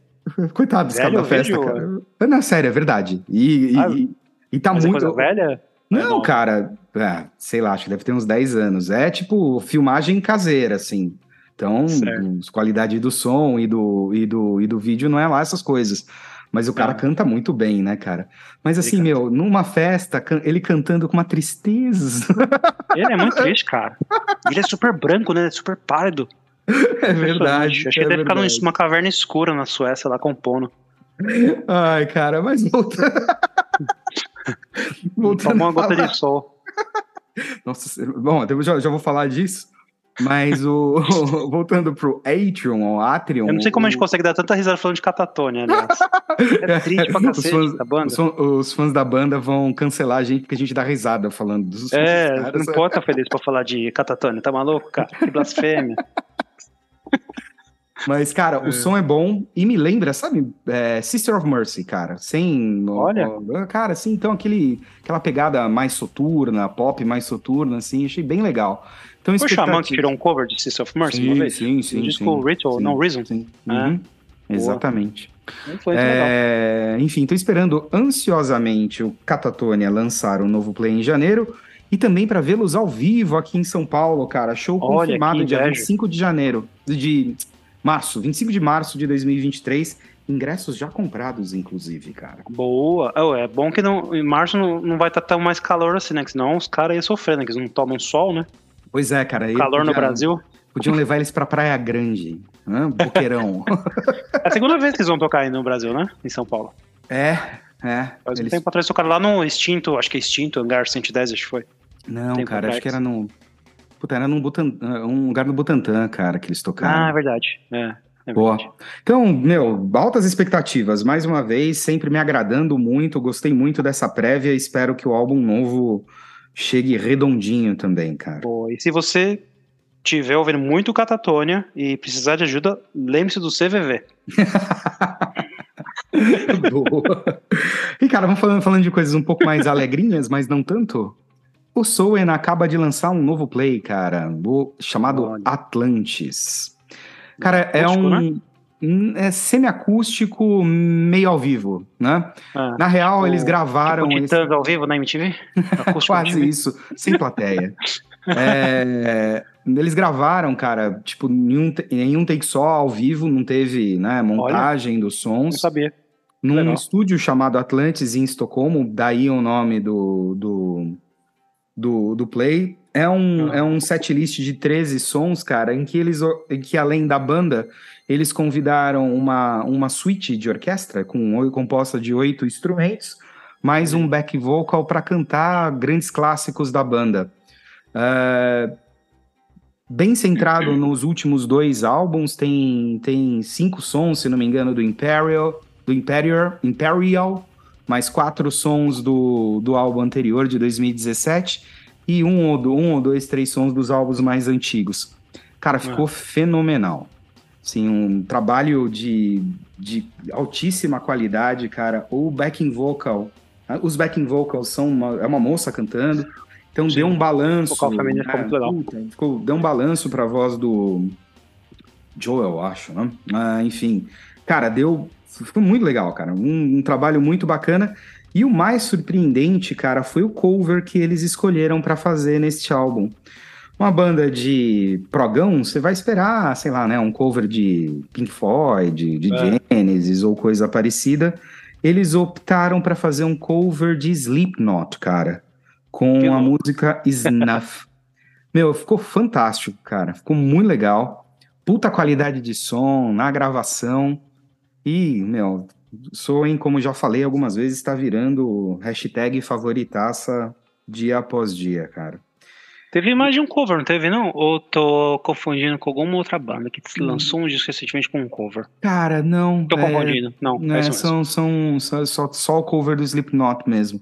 Coitado dos caras da festa, vídeo, cara. Não, sério, é verdade. E, ah, e, e tá muito. É coisa velha? Não, não, cara, é, sei lá, acho que deve ter uns 10 anos. É tipo filmagem caseira, assim. Então, a qualidade do som e do, e, do, e do vídeo não é lá essas coisas. Mas o cara é. canta muito bem, né, cara? Mas assim, meu, numa festa, ele cantando com uma tristeza. Ele é muito triste, cara. Ele é super branco, né? Super pálido. É verdade. Acho que é ele deve ficar numa caverna escura na Suécia, lá compondo. Ai, cara, mas voltando. voltando Tomou uma gota de sol. Nossa, bom, já, já vou falar disso. Mas o. voltando pro Atrium, ou Atrium. Eu não sei como o... a gente consegue dar tanta risada falando de Catatônia, aliás. é triste pra cacete os fãs, da banda. Os, os, fãs da banda vão cancelar a gente porque a gente dá risada falando dos É, não pode estar feliz pra falar de Catatônia, tá maluco, cara? Que blasfêmia. Mas, cara, é. o som é bom e me lembra, sabe, é, Sister of Mercy, cara. Sem. Olha. cara, assim, então aquele, aquela pegada mais soturna, pop mais soturna, assim, achei bem legal. Então, Foi o Xamã que tirou um cover de Sister of Mercy sim, uma vez? Sim, sim. O disco sim, Ritual, sim, não Reason. Sim. É. Uhum. Exatamente. É, enfim, estou esperando ansiosamente o Catatonia lançar um novo play em janeiro e também para vê-los ao vivo aqui em São Paulo, cara. Show Olha, confirmado dia 25 de janeiro, de março, 25 de março de 2023. Ingressos já comprados, inclusive, cara. Boa. Oh, é bom que não, em março não, não vai estar tá tão mais calor assim, né? Que senão os caras iam sofrer, né? Que eles não tomam sol, né? Pois é, cara. Calor no Brasil. Podiam levar eles pra Praia Grande, né? Boqueirão. é a segunda vez que eles vão tocar aí no Brasil, né? Em São Paulo. É, é. Faz eles... um tempo atrás tocaram lá no Extinto, acho que é Extinto, Hangar 110, acho que foi. Não, cara, acho que era no. Puta, era num Butan... um lugar no Butantã, cara, que eles tocaram. Ah, é verdade. É. É Boa. Então, meu, altas expectativas. Mais uma vez, sempre me agradando muito. Gostei muito dessa prévia. Espero que o álbum novo chegue redondinho também, cara. E se você tiver ouvindo muito Catatônia e precisar de ajuda, lembre-se do CVV. Boa. E, cara, vamos falando, falando de coisas um pouco mais alegrinhas, mas não tanto. O Soen acaba de lançar um novo play, cara, chamado Olha. Atlantis. Cara, é um. Né? É semiacústico, meio ao vivo, né? Ah, Na real, tipo, eles gravaram. Tipo esse... ao vivo na MTV? Quase MTV. isso, sem plateia. é, eles gravaram, cara, tipo, em um, em um take só, ao vivo, não teve né, montagem Olha, dos sons. Não sabia. Num Legal. estúdio chamado Atlantis em Estocolmo, daí o nome do, do do, do Play. É um, é um set list de 13 sons, cara, em que eles, em que além da banda, eles convidaram uma, uma suite de orquestra com, composta de oito instrumentos, mais um back vocal para cantar grandes clássicos da banda. Uh, bem centrado nos últimos dois álbuns, tem, tem cinco sons, se não me engano, do Imperial, do Imperial, Imperial mais quatro sons do, do álbum anterior, de 2017, e um ou, um ou dois, três sons dos álbuns mais antigos. Cara, ficou ah. fenomenal. Sim, um trabalho de, de altíssima qualidade, cara. O backing vocal, ah, os backing vocals são uma, é uma moça cantando, então Sim. deu um balanço. O vocal feminino ficou muito legal. Puta, ficou, deu um balanço para a voz do Joel, acho, né? Ah, enfim, cara, deu Ficou muito legal, cara. Um, um, trabalho muito bacana. E o mais surpreendente, cara, foi o cover que eles escolheram para fazer neste álbum. Uma banda de progão, você vai esperar, sei lá, né, um cover de Pink Floyd, de é. Genesis ou coisa parecida. Eles optaram para fazer um cover de Slipknot, cara, com que a louco. música Snuff. Meu, ficou fantástico, cara. Ficou muito legal. Puta qualidade de som na gravação. E, meu, Soen, como já falei algumas vezes, está virando hashtag favoritaça dia após dia, cara. Teve mais de um cover, não teve, não? Ou tô confundindo com alguma outra banda que hum. lançou um disco recentemente com um cover? Cara, não. Tô é, confundindo. Não, é, são, são, são só, só o cover do Slipknot mesmo.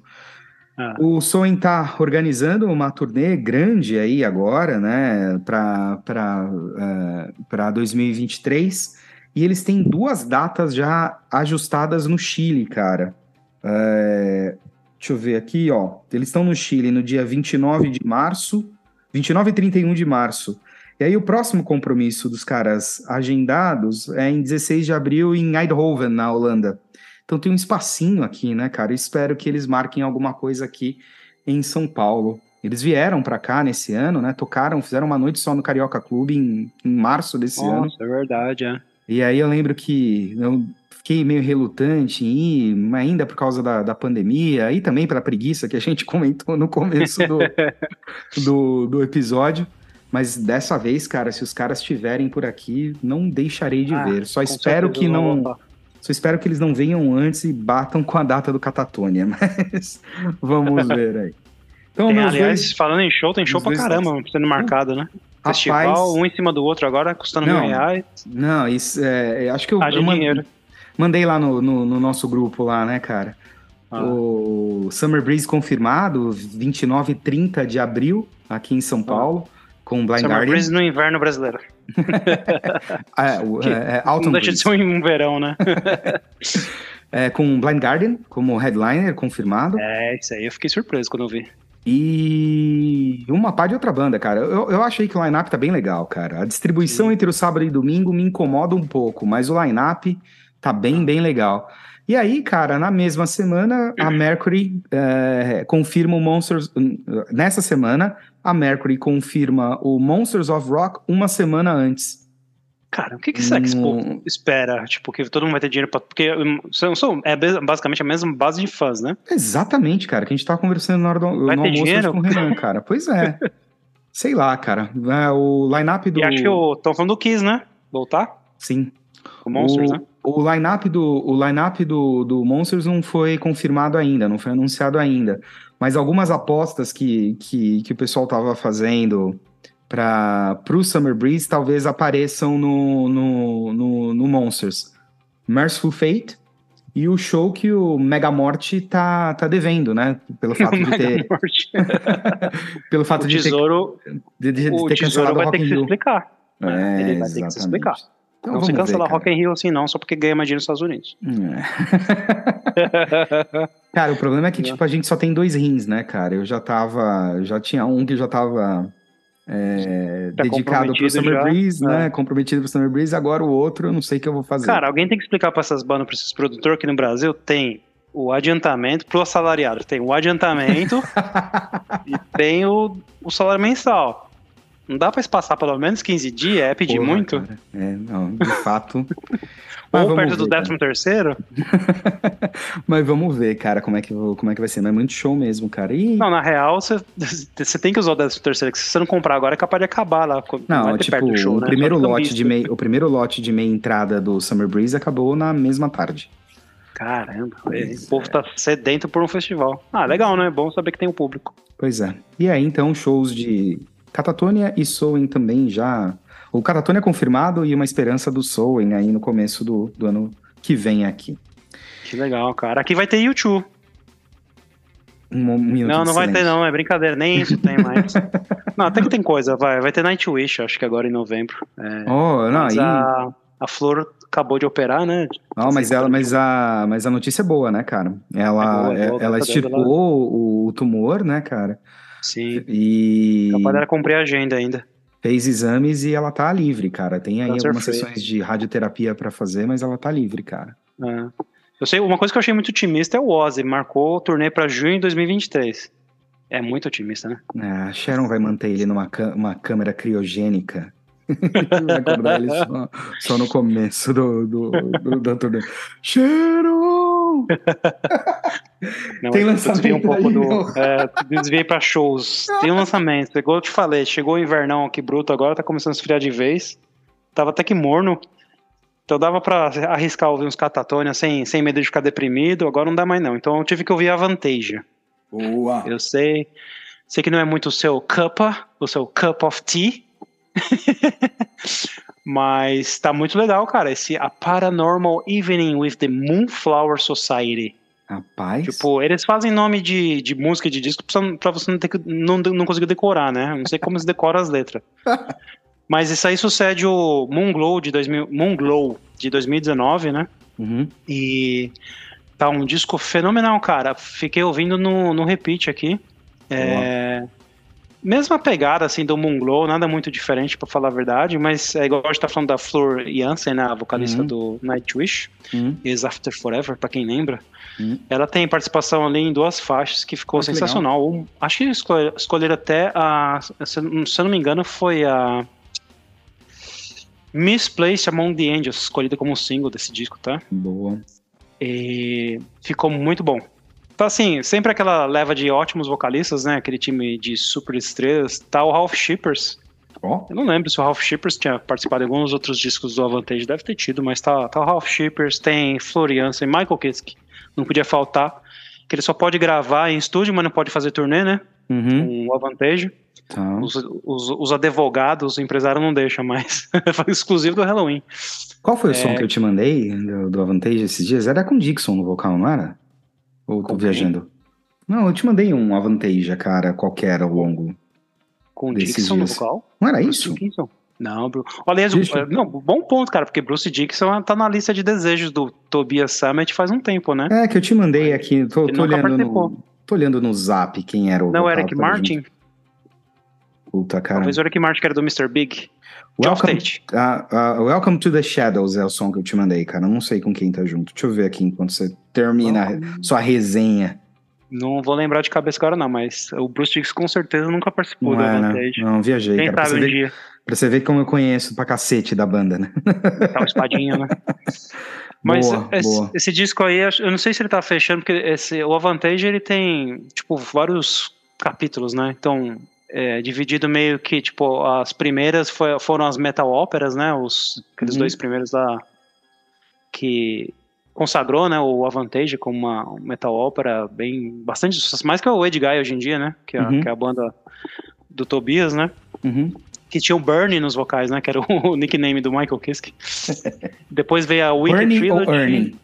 Ah. O Soen tá organizando uma turnê grande aí agora, né, para uh, 2023. E eles têm duas datas já ajustadas no Chile, cara. É, deixa eu ver aqui, ó. Eles estão no Chile no dia 29 de março, 29 e 31 de março. E aí o próximo compromisso dos caras agendados é em 16 de abril em Eindhoven, na Holanda. Então tem um espacinho aqui, né, cara? espero que eles marquem alguma coisa aqui em São Paulo. Eles vieram para cá nesse ano, né? Tocaram, fizeram uma noite só no Carioca Clube em, em março desse Nossa, ano. Nossa, é verdade, é. E aí eu lembro que eu fiquei meio relutante em ir, ainda por causa da, da pandemia, e também pela preguiça que a gente comentou no começo do, do, do, episódio. Mas dessa vez, cara, se os caras estiverem por aqui, não deixarei de ah, ver. Só espero que não. Só espero que eles não venham antes e batam com a data do Catatônia, mas vamos ver aí. Então, tem, aliás, dois... falando em show, tem show pra caramba sendo marcado, né? Festival, Rapaz, um em cima do outro agora, custando não, mil reais. Não, isso é. Acho que eu, eu dinheiro. mandei lá no, no, no, nosso grupo lá, né, cara? Ah. O Summer Breeze confirmado, 29 e 30 de abril, aqui em São ah. Paulo, com Blind Summer Guardian. Breeze no inverno brasileiro. é, é, é, Não deixa de ser um verão, né? é, com Blind Guardian como headliner confirmado. É, isso aí eu fiquei surpreso quando eu vi. E uma par de outra banda, cara. Eu, eu achei que o line-up tá bem legal, cara. A distribuição Sim. entre o sábado e domingo me incomoda um pouco, mas o line-up tá bem, bem legal. E aí, cara, na mesma semana, a Mercury é, confirma o Monsters. Nessa semana, a Mercury confirma o Monsters of Rock uma semana antes. Cara, o que, que será que esse povo espera? Tipo, que todo mundo vai ter dinheiro pra. Porque são, são, é basicamente a mesma base de fãs, né? Exatamente, cara, que a gente tava conversando na hora do vai no almoço dinheiro? com o Renan, cara. Pois é. Sei lá, cara. É, o line-up do. E acho que estão falando do Kiss, né? Voltar? Sim. O Monsters, o, né? O line-up do, o line do, do Monsters não foi confirmado ainda, não foi anunciado ainda. Mas algumas apostas que, que, que o pessoal tava fazendo para o Summer Breeze talvez apareçam no, no, no, no, Monsters. Merciful Fate e o show que o Mega Morte tá, tá devendo, né? Pelo fato de ter. pelo fato o de tesouro, ter. De, de, de ter cancelado vai o ter que se explicar. É, Ele vai ter que se explicar. Então, não se cancela Rock in Rio assim não, só porque ganha mais dinheiro nos Estados Unidos. É. cara, o problema é que, tipo, a gente só tem dois rins, né, cara? Eu já tava... Já tinha um que já tava é, tá dedicado pro Summer já, Breeze, né? É. Comprometido pro Summer Breeze, agora o outro eu não sei o que eu vou fazer. Cara, alguém tem que explicar para essas bandas, para esses produtores aqui no Brasil, tem o adiantamento pro assalariado, tem o adiantamento e tem o, o salário mensal. Não dá pra espaçar pelo menos 15 dias? É pedir Porra, muito? Cara. É, não, de fato. Ou perto do 13 terceiro? Mas vamos ver, cara, como é, que, como é que vai ser. Mas é muito show mesmo, cara. E... Não, na real, você, tem que usar o 13 terceiro, que se você não comprar agora é capaz de acabar lá. Não, tipo, show, o, né? primeiro lote de meia, o primeiro lote de meia entrada do Summer Breeze acabou na mesma tarde. Caramba, o povo é. tá sedento por um festival. Ah, legal, né? Bom saber que tem o um público. Pois é. E aí, então, shows de Catatonia e Soen também já. O Catatonia é confirmado e uma esperança do Soen aí no começo do, do ano que vem aqui. Que legal, cara. Aqui vai ter YouTube. Um, um não, não vai ter não, é brincadeira, nem isso tem mais. não, até que tem coisa, vai. Vai ter Nightwish, acho que agora em novembro. É, oh, não, aí... a, a Flor acabou de operar, né? Não, mas ela, mas a, mas a notícia é boa, né, cara? Ela, é boa, é boa, ela extirpou o, o tumor, né, cara? Sim. E. Capaz dela cumprir a agenda ainda. Fez exames e ela tá livre, cara. Tem aí algumas sessões de radioterapia para fazer, mas ela tá livre, cara. É. Eu sei, uma coisa que eu achei muito otimista é o Ozzy. Marcou o turnê para junho de 2023. É muito otimista, né? É, a Sharon vai manter ele numa uma câmera criogênica. vai acordar ele só, só, no começo do, do, do, da turnê. Sharon! Não, tem lançamento um pouco do, é, desviei para shows. Tem um lançamento, igual eu te falei, chegou o invernão aqui bruto agora, tá começando a esfriar de vez. Tava até que morno. Então dava para arriscar ouvir uns catatônia sem, sem medo de ficar deprimido, agora não dá mais não. Então eu tive que ouvir a Vantage. Boa. Eu sei, sei que não é muito o seu cuppa, o seu cup of tea. Mas tá muito legal, cara. Esse A Paranormal Evening with the Moonflower Society. Rapaz. Tipo, eles fazem nome de, de música de disco pra você não, ter que, não, não conseguir decorar, né? Não sei como se decora as letras. Mas isso aí sucede o Moonglow de, 2000, Moonglow de 2019, né? Uhum. E tá um disco fenomenal, cara. Fiquei ouvindo no, no repeat aqui. É, mesma pegada assim do Moonglow, nada muito diferente para falar a verdade, mas é igual a gente tá falando da Flor Jansen, né, a vocalista uhum. do Nightwish, uhum. Is After Forever, para quem lembra. Uhum. Ela tem participação ali em duas faixas que ficou ah, sensacional. Acho que escolheram até a, se eu não me engano, foi a Misplaced Among the Angels, escolhida como single desse disco, tá? Boa. E ficou muito bom. Então, assim, sempre aquela leva de ótimos vocalistas, né? Aquele time de super estrelas. Tá o Ralph Shippers. Oh. Eu não lembro se o Ralph Shippers tinha participado de alguns outros discos do Avantage, deve ter tido, mas tá, tá o Ralph Shippers, tem Floriança e Michael Kiske. Não podia faltar. Que ele só pode gravar em estúdio, mas não pode fazer turnê, né? Uhum. Com o Avantage. Tá. Os, os, os, advogados, o empresário não deixa mais. foi exclusivo do Halloween. Qual foi o é... som que eu te mandei do, do Avantage esses dias? Era com Dixon no vocal, não era? Ou tô viajando? Não, eu te mandei um Avantage, cara, qualquer ao longo. Com Dixon dias. no vocal? Não era isso? Não, Bruce. Aliás, não, bom ponto, cara, porque Bruce Dixon tá na lista de desejos do Tobias Summit faz um tempo, né? É, que eu te mandei aqui, tô, tô olhando, no, tô olhando no zap quem era o. Não, Eric Martin? Junto. Puta, cara. Talvez o Eric Martin, que era do Mr. Big. Welcome, uh, uh, Welcome to the Shadows é o som que eu te mandei, cara. Eu não sei com quem tá junto. Deixa eu ver aqui enquanto você termina oh. sua resenha. Não vou lembrar de cabeça agora, não, mas o Bruce Dix com certeza nunca participou não do é, Avantage. Não, não viajei, Quem cara. Sabe um ver, dia. Pra você ver como eu conheço pra cacete da banda, né? Tá o espadinha, né? Mas boa, esse, boa. esse, disco aí, eu não sei se ele tá fechando, porque esse, o Avantage ele tem, tipo, vários capítulos, né? Então, é, dividido meio que, tipo, as primeiras foi, foram as metal óperas, né? Os, aqueles uhum. dois primeiros lá que consagrou, né, o Avantage como uma metal ópera bem, bastante sucesso, mais que o Ed Guy hoje em dia, né? Que é, uhum. que é a banda do Tobias, né? Uhum. Que tinha o Bernie nos vocais, né? Que era o nickname do Michael Kiske. Depois veio a Wicked Bernie Trilogy. Ou Ernie?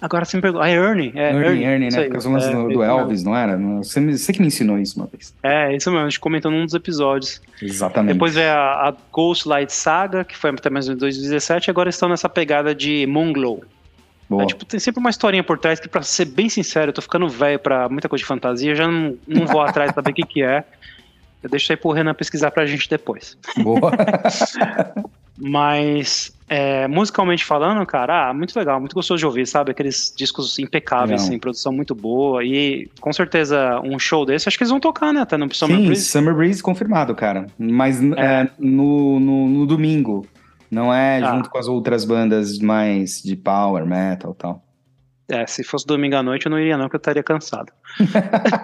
Agora você me perguntou. Ah, é Ernie. É, Ernie, Ernie, Ernie né? Por causa é, do, do Elvis, não era? Você, você que me ensinou isso uma vez. É, isso mesmo. A gente comentou num dos episódios. Exatamente. Depois veio a, a Ghost Light Saga, que foi até mais em 2017. Agora estão nessa pegada de Moonglow. É, tipo, tem sempre uma historinha por trás que, pra ser bem sincero, eu tô ficando velho pra muita coisa de fantasia, já não, não vou atrás saber o que que é. Eu deixo aí pro Renan pesquisar pra gente depois. Boa. Mas, é, musicalmente falando, cara, ah, muito legal, muito gostoso de ouvir, sabe? Aqueles discos impecáveis, assim, produção muito boa. E com certeza um show desse, acho que eles vão tocar, né? Até no Summer Sim, Breeze. Summer Breeze confirmado, cara. Mas é. É, no, no, no, domingo. Não é ah. junto com as outras bandas mais de power, metal e tal. É, se fosse domingo à noite eu não iria não, porque eu estaria cansado.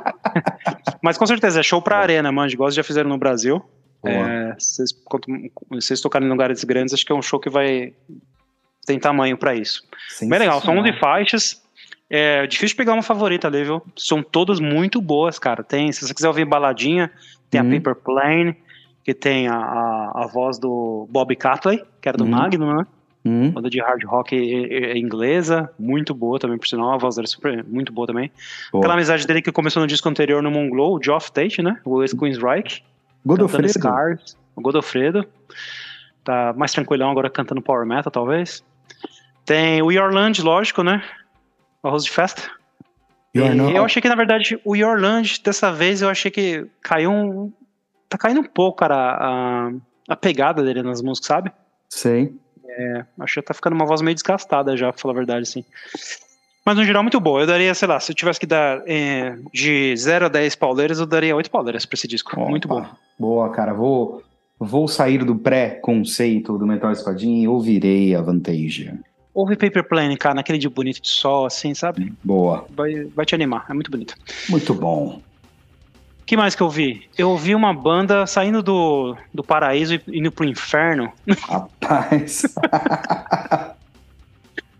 Mas com certeza, é show pra é. arena, mano. Igual já fizeram no Brasil. É, vocês, vocês tocarem em lugares grandes, acho que é um show que vai tem tamanho para isso. Bem legal, são 11 faixas. É difícil pegar uma favorita ali, viu? São todas muito boas, cara. Tem, se você quiser ouvir baladinha, tem uhum. a Paper Plane, que tem a, a, a, voz do Bob Catley, que era do uhum. Magnum, né? Uhum. Banda de hard rock inglesa, muito boa também, por sinal, a voz dele é super, muito boa também. Boa. Aquela amizade dele que começou no disco anterior no Moonglow, o Geoff Tate, né? O ex-Queensryche. Godofredo. Scars, o Godofredo. Tá mais tranquilão agora cantando Power Metal, talvez. Tem o Yorland, lógico, né? O arroz de festa. E eu achei que, na verdade, o Yorland, dessa vez, eu achei que caiu um. Tá caindo um pouco, cara, a, a pegada dele nas músicas, sabe? Sei. É, acho que tá ficando uma voz meio desgastada já, pra falar a verdade, assim. Mas no geral, muito boa. Eu daria, sei lá, se eu tivesse que dar é, de 0 a 10 pauleiras, eu daria 8 pauleiras pra esse disco. Opa, muito bom. Boa, cara. Vou, vou sair do pré-conceito do Metal Espadinha e ouvirei a Vantage. Ouve Paper Plane, cara, naquele dia bonito de sol, assim, sabe? Boa. Vai, vai te animar, é muito bonito. Muito bom. que mais que eu vi? Eu ouvi uma banda saindo do, do paraíso e indo pro inferno. Rapaz.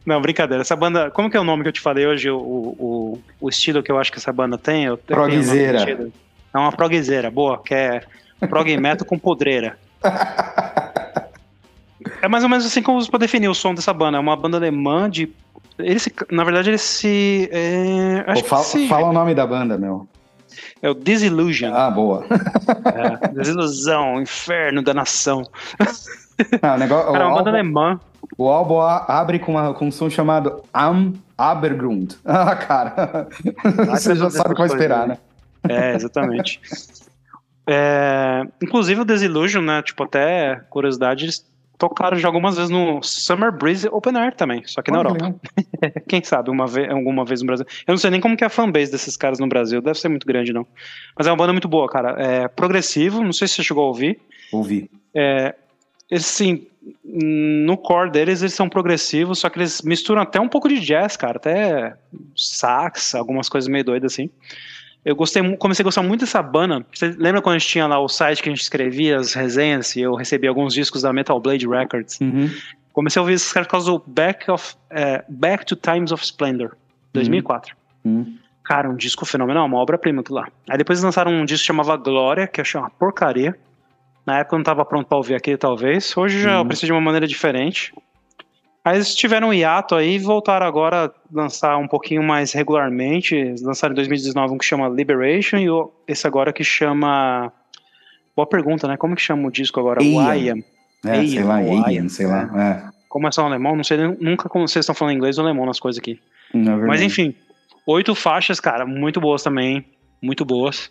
Não, brincadeira. Essa banda. Como que é o nome que eu te falei hoje? O, o, o estilo que eu acho que essa banda tem? Eu, Progzeira. É uma progzeira, boa, que é prog metal com podreira. É mais ou menos assim como pode definir o som dessa banda. É uma banda alemã de. Ele se, na verdade, ele se. É, Pô, fala, se... fala o nome da banda, meu. É o Disillusion. Ah, boa. É, desilusão, inferno, danação. Ah, o negócio, Cara, é uma banda alemã. O álbum abre com, uma, com um som chamado Am Abergrund. Ah, cara. Você já sabe o que vai esperar, né? É, exatamente. é, inclusive o Desillusion, né? Tipo, até curiosidade, eles tocaram já algumas vezes no Summer Breeze Open Air também, só que na Europa. Quem sabe uma vez, alguma vez no Brasil. Eu não sei nem como que é a fanbase desses caras no Brasil, deve ser muito grande, não. Mas é uma banda muito boa, cara. É progressivo, não sei se você chegou a ouvir. Ouvi. É, sim, no core deles eles são progressivos, só que eles misturam até um pouco de jazz, cara, até sax, algumas coisas meio doidas assim. Eu gostei, comecei a gostar muito dessa banda. Você lembra quando a gente tinha lá o site que a gente escrevia as resenhas e eu recebi alguns discos da Metal Blade Records? Uhum. Comecei a ouvir esses caras por causa do Back, of, uh, Back to Times of Splendor, 2004. Uhum. Cara, um disco fenomenal, uma obra-prima aquilo lá. Aí depois eles lançaram um disco que chamava Glória, que eu achei uma porcaria. Na época eu não tava pronto pra ouvir aquele, talvez. Hoje já hum. preciso de uma maneira diferente. Aí eles tiveram um hiato aí e voltaram agora a lançar um pouquinho mais regularmente. Eles lançaram em 2019 um que chama Liberation e esse agora que chama. Boa pergunta, né? Como que chama o disco agora? Ian. É, Ian, sei lá, Ian, sei lá. É. Como é só alemão, não sei nunca como vocês estão falando inglês ou alemão nas coisas aqui. Não, é Mas enfim, oito faixas, cara, muito boas também. Muito boas.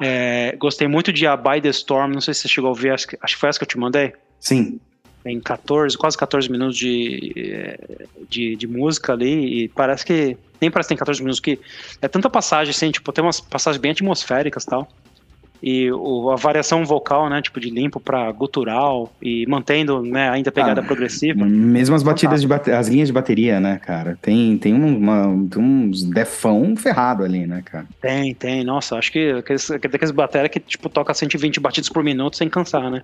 É, gostei muito de A By the Storm, não sei se você chegou a ouvir, acho que, acho que foi essa que eu te mandei. Sim. Tem 14, quase 14 minutos de, de, de, música ali, e parece que. Nem parece que tem 14 minutos, que é tanta passagem, assim, tipo, tem umas passagens bem atmosféricas e tal e o, a variação vocal, né, tipo de limpo para gutural e mantendo, né, ainda a pegada ah, progressiva. Mesmo as batidas de bate as linhas de bateria, né, cara? Tem tem, uma, uns defão ferrado ali, né, cara? Tem, tem. Nossa, acho que aqueles, aqueles bateria que tipo toca 120 batidas por minuto sem cansar, né?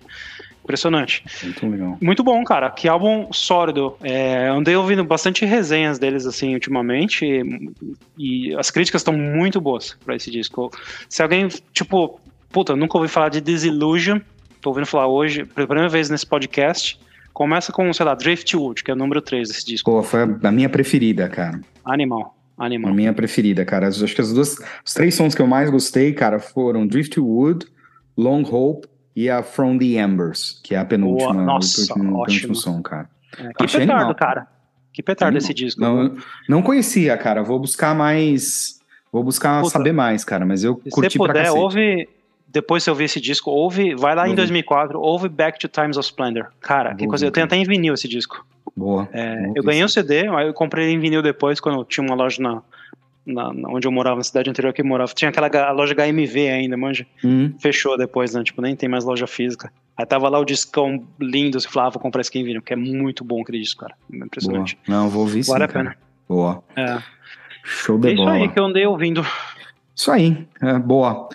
Impressionante. Muito legal. Muito bom, cara. Que álbum sólido. É, andei ouvindo bastante resenhas deles, assim, ultimamente. E, e as críticas estão muito boas para esse disco. Se alguém, tipo, puta, nunca ouvi falar de Disillusion, tô ouvindo falar hoje, pela primeira vez nesse podcast. Começa com, sei lá, Driftwood, que é o número 3 desse disco. Pô, foi a minha preferida, cara. Animal. Animal. A minha preferida, cara. Acho que as duas, os três sons que eu mais gostei, cara, foram Driftwood, Long Hope e a From the Embers, que é a penúltima, Boa, nossa, último, penúltimo som, cara. É, que Achei petardo, animal. cara. Que petardo esse disco. Não, não conhecia, cara. Vou buscar mais. Vou buscar Puta, saber mais, cara. Mas eu curti se puder, pra cacete. ouve depois você ouvir esse disco, ouve, vai lá em 2004, ouve Back to Times of Splendor. Cara, que coisa, eu tenho até em vinil esse disco. Boa. É, eu ganhei o um CD, aí eu comprei em vinil depois, quando tinha uma loja na, na, onde eu morava, na cidade anterior que eu morava. Tinha aquela loja HMV ainda, manja. Uhum. Fechou depois, né? Tipo, nem tem mais loja física. Aí tava lá o discão lindo, você falava, ah, vou comprar esse em vinil, que é muito bom aquele disco, cara. É impressionante. Boa. Não, vou ouvir sim, Vale a pena. Boa. É. Show de é bola. isso aí que eu andei ouvindo. Isso aí, é, boa.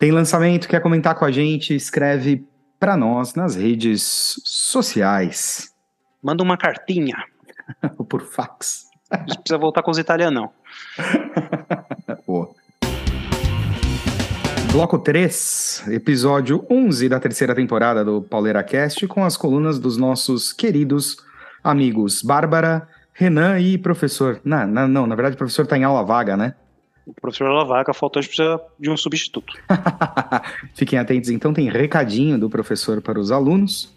Tem lançamento, quer comentar com a gente? Escreve para nós nas redes sociais. Manda uma cartinha. Ou por fax. Não precisa voltar com os italianos, não. Boa. Bloco 3, episódio 11 da terceira temporada do Pauleira Cast, com as colunas dos nossos queridos amigos Bárbara, Renan e professor. Não, não, não na verdade o professor está em aula vaga, né? O professor Lavaca faltou, a gente precisa de um substituto. Fiquem atentos, então tem recadinho do professor para os alunos.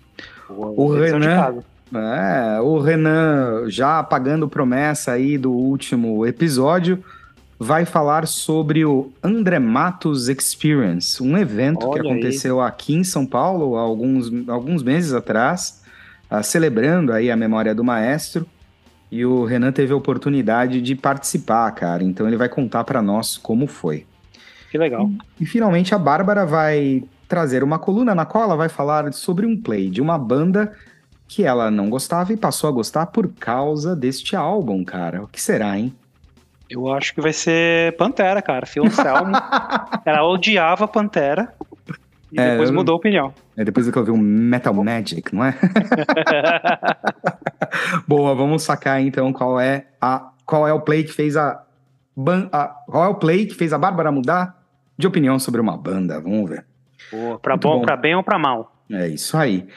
o Renan, é, o Renan, já apagando promessa aí do último episódio, vai falar sobre o André Matos Experience, um evento Olha que aconteceu aí. aqui em São Paulo há alguns, alguns meses atrás, uh, celebrando aí a memória do maestro. E o Renan teve a oportunidade de participar, cara. Então ele vai contar para nós como foi. Que legal. E, e, finalmente a Bárbara vai trazer uma coluna na qual ela vai falar sobre um play de uma banda que ela não gostava e passou a gostar por causa deste álbum, cara. O que será, hein? Eu acho que vai ser Pantera, cara. Phil Anselmo. ela odiava Pantera. E é, depois mudou a opinião. É depois que eu vi um Metal Magic, não é? Boa, vamos sacar então qual é a qual é o play que fez a, a qual é o play que fez a Bárbara mudar de opinião sobre uma banda. Vamos ver. Boa, pra bom, bom, pra bem ou pra mal. É isso aí.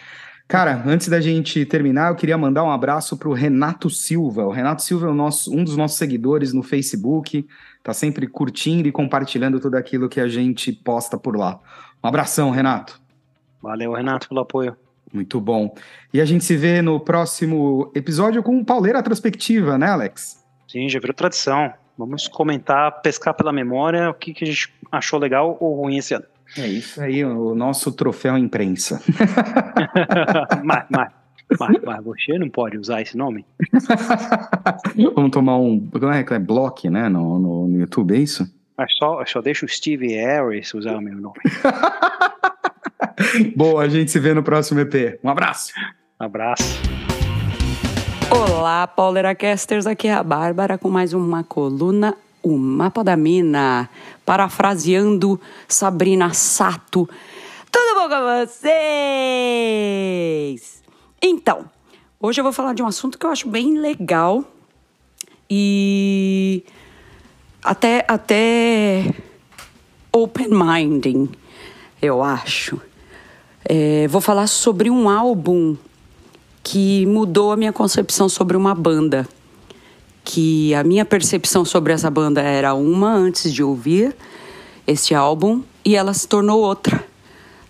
Cara, antes da gente terminar, eu queria mandar um abraço pro Renato Silva. O Renato Silva é nosso, um dos nossos seguidores no Facebook, tá sempre curtindo e compartilhando tudo aquilo que a gente posta por lá. Um abração, Renato. Valeu, Renato, pelo apoio. Muito bom. E a gente se vê no próximo episódio com Pauleira Trospectiva, né, Alex? Sim, já virou tradição. Vamos comentar, pescar pela memória o que, que a gente achou legal ou ruim esse ano. É isso aí, o nosso troféu imprensa. mas, mas, mas, mas, você não pode usar esse nome? Vamos tomar um. Como é que é? Block, né? No, no, no YouTube, é isso? Mas só, só deixa o Steve Harris usar o meu nome. Boa, a gente se vê no próximo EP. Um abraço. Um abraço. Olá, Pauleracasters, aqui é a Bárbara com mais uma coluna, o Mapa da Mina, parafraseando Sabrina Sato. Tudo bom com vocês? Então, hoje eu vou falar de um assunto que eu acho bem legal e até, até open-minding, eu acho. É, vou falar sobre um álbum que mudou a minha concepção sobre uma banda. Que a minha percepção sobre essa banda era uma antes de ouvir esse álbum e ela se tornou outra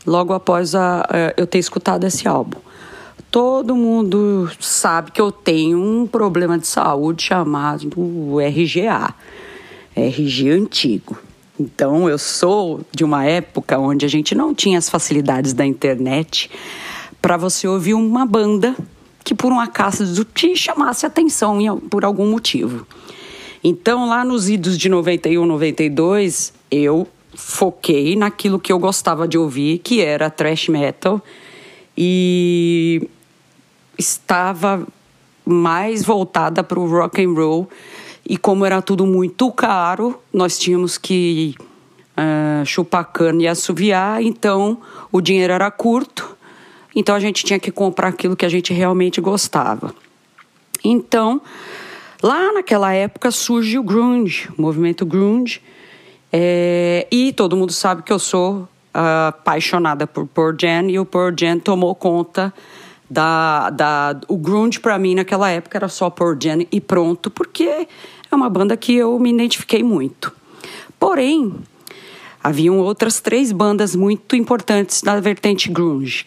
logo após a, a, eu ter escutado esse álbum. Todo mundo sabe que eu tenho um problema de saúde chamado RGA, RG antigo. Então, eu sou de uma época onde a gente não tinha as facilidades da internet para você ouvir uma banda que, por um acaso, te chamasse atenção por algum motivo. Então, lá nos idos de 91, 92, eu foquei naquilo que eu gostava de ouvir, que era thrash metal, e estava mais voltada para o rock and roll e como era tudo muito caro, nós tínhamos que uh, chupar cana e assoviar, então o dinheiro era curto, então a gente tinha que comprar aquilo que a gente realmente gostava. Então, lá naquela época surge o grunge, o movimento grunge, é, e todo mundo sabe que eu sou uh, apaixonada por Pearl Jam, e o Pearl Jam tomou conta da, da o grunge para mim naquela época era só Pearl Jam e pronto, porque é uma banda que eu me identifiquei muito. Porém, haviam outras três bandas muito importantes da vertente grunge.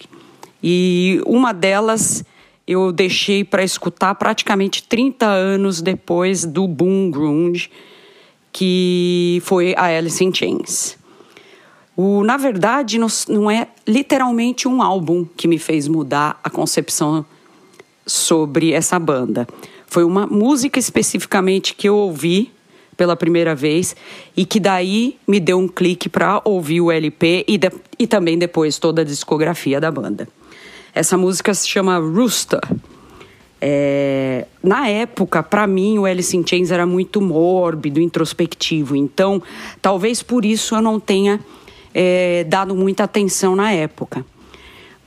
E uma delas eu deixei para escutar praticamente 30 anos depois do boom grunge, que foi a Alice in Chains. O, na verdade, não é literalmente um álbum que me fez mudar a concepção sobre essa banda. Foi uma música especificamente que eu ouvi pela primeira vez e que daí me deu um clique para ouvir o LP e, de, e também depois toda a discografia da banda. Essa música se chama Rooster. É, na época, para mim, o Alice in Chains era muito mórbido, introspectivo. Então, talvez por isso eu não tenha é, dado muita atenção na época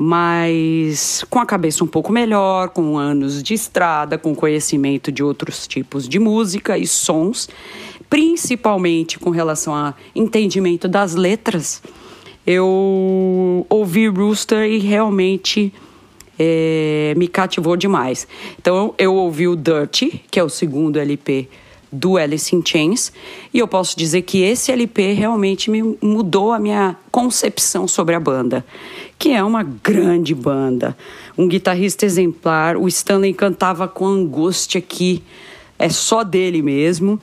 mas com a cabeça um pouco melhor, com anos de estrada, com conhecimento de outros tipos de música e sons, principalmente com relação a entendimento das letras, eu ouvi Rooster e realmente é, me cativou demais. Então eu ouvi o Dirty, que é o segundo LP do Alice in Chains, e eu posso dizer que esse LP realmente me mudou a minha concepção sobre a banda, que é uma grande banda, um guitarrista exemplar, o Stanley cantava com angústia que é só dele mesmo,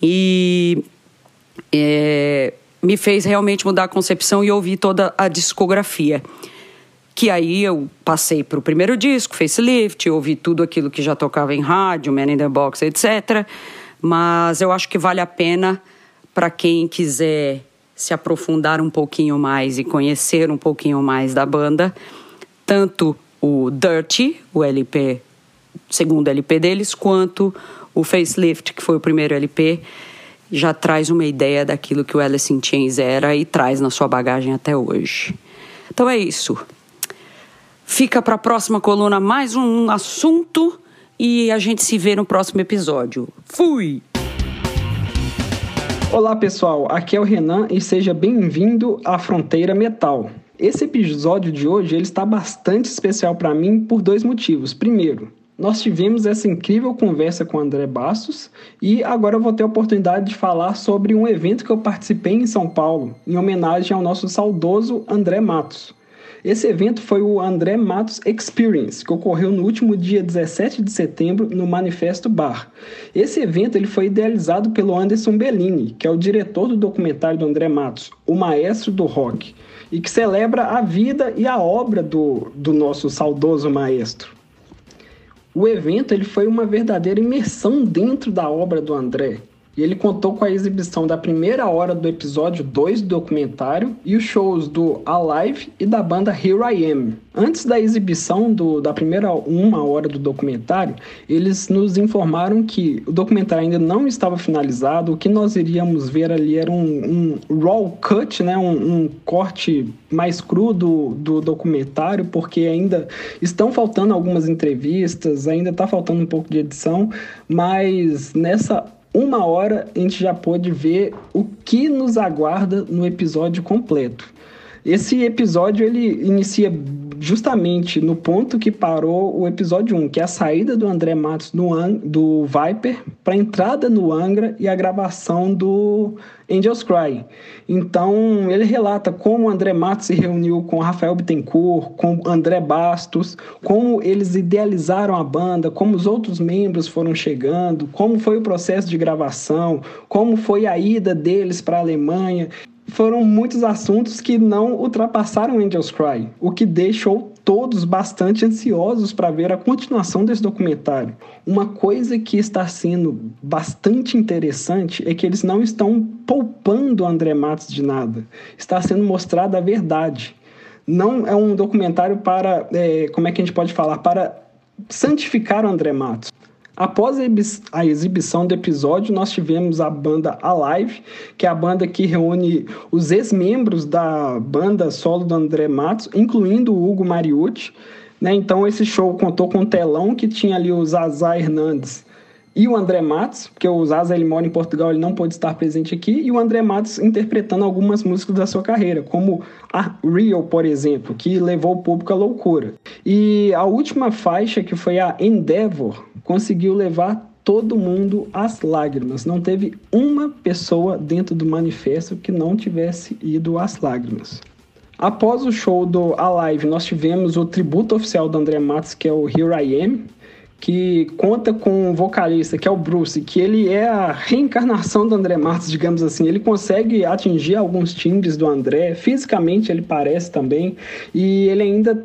e é, me fez realmente mudar a concepção e ouvir toda a discografia. Que aí eu passei para o primeiro disco, Facelift, ouvi tudo aquilo que já tocava em rádio, Man in the Box, etc mas eu acho que vale a pena para quem quiser se aprofundar um pouquinho mais e conhecer um pouquinho mais da banda, tanto o Dirty, o LP, segundo LP deles, quanto o Facelift, que foi o primeiro LP, já traz uma ideia daquilo que o Alice in Chains era e traz na sua bagagem até hoje. Então é isso. Fica para a próxima coluna mais um assunto e a gente se vê no próximo episódio. Fui! Olá pessoal, aqui é o Renan e seja bem-vindo à Fronteira Metal. Esse episódio de hoje ele está bastante especial para mim por dois motivos. Primeiro, nós tivemos essa incrível conversa com o André Bastos e agora eu vou ter a oportunidade de falar sobre um evento que eu participei em São Paulo, em homenagem ao nosso saudoso André Matos. Esse evento foi o André Matos Experience, que ocorreu no último dia 17 de setembro no Manifesto Bar. Esse evento ele foi idealizado pelo Anderson Bellini, que é o diretor do documentário do André Matos, O Maestro do Rock, e que celebra a vida e a obra do, do nosso saudoso maestro. O evento ele foi uma verdadeira imersão dentro da obra do André, e ele contou com a exibição da primeira hora do episódio 2 do documentário e os shows do Alive e da banda Here I Am. Antes da exibição do, da primeira uma hora do documentário, eles nos informaram que o documentário ainda não estava finalizado, o que nós iríamos ver ali era um, um raw cut, né? um, um corte mais cru do, do documentário, porque ainda estão faltando algumas entrevistas, ainda está faltando um pouco de edição, mas nessa uma hora a gente já pôde ver o que nos aguarda no episódio completo. Esse episódio ele inicia justamente no ponto que parou o episódio 1, que é a saída do André Matos do, do Viper para a entrada no Angra e a gravação do Angels Cry. Então, ele relata como o André Matos se reuniu com Rafael Bittencourt, com André Bastos, como eles idealizaram a banda, como os outros membros foram chegando, como foi o processo de gravação, como foi a ida deles para a Alemanha foram muitos assuntos que não ultrapassaram Angels Cry, o que deixou todos bastante ansiosos para ver a continuação desse documentário. Uma coisa que está sendo bastante interessante é que eles não estão poupando André Matos de nada. Está sendo mostrada a verdade. Não é um documentário para, é, como é que a gente pode falar, para santificar o André Matos. Após a exibição do episódio, nós tivemos a banda Alive, que é a banda que reúne os ex-membros da banda solo do André Matos, incluindo o Hugo Mariucci. Né? Então, esse show contou com um telão que tinha ali o Zazá Hernandes e o André Matos, porque o Zaza ele mora em Portugal, ele não pôde estar presente aqui, e o André Matos interpretando algumas músicas da sua carreira, como a Real, por exemplo, que levou o público à loucura. E a última faixa, que foi a Endeavor, conseguiu levar todo mundo às lágrimas. Não teve uma pessoa dentro do manifesto que não tivesse ido às lágrimas. Após o show do Alive, nós tivemos o tributo oficial do André Matos, que é o Here I Am, que conta com um vocalista, que é o Bruce, que ele é a reencarnação do André Matos, digamos assim. Ele consegue atingir alguns timbres do André, fisicamente ele parece também, e ele ainda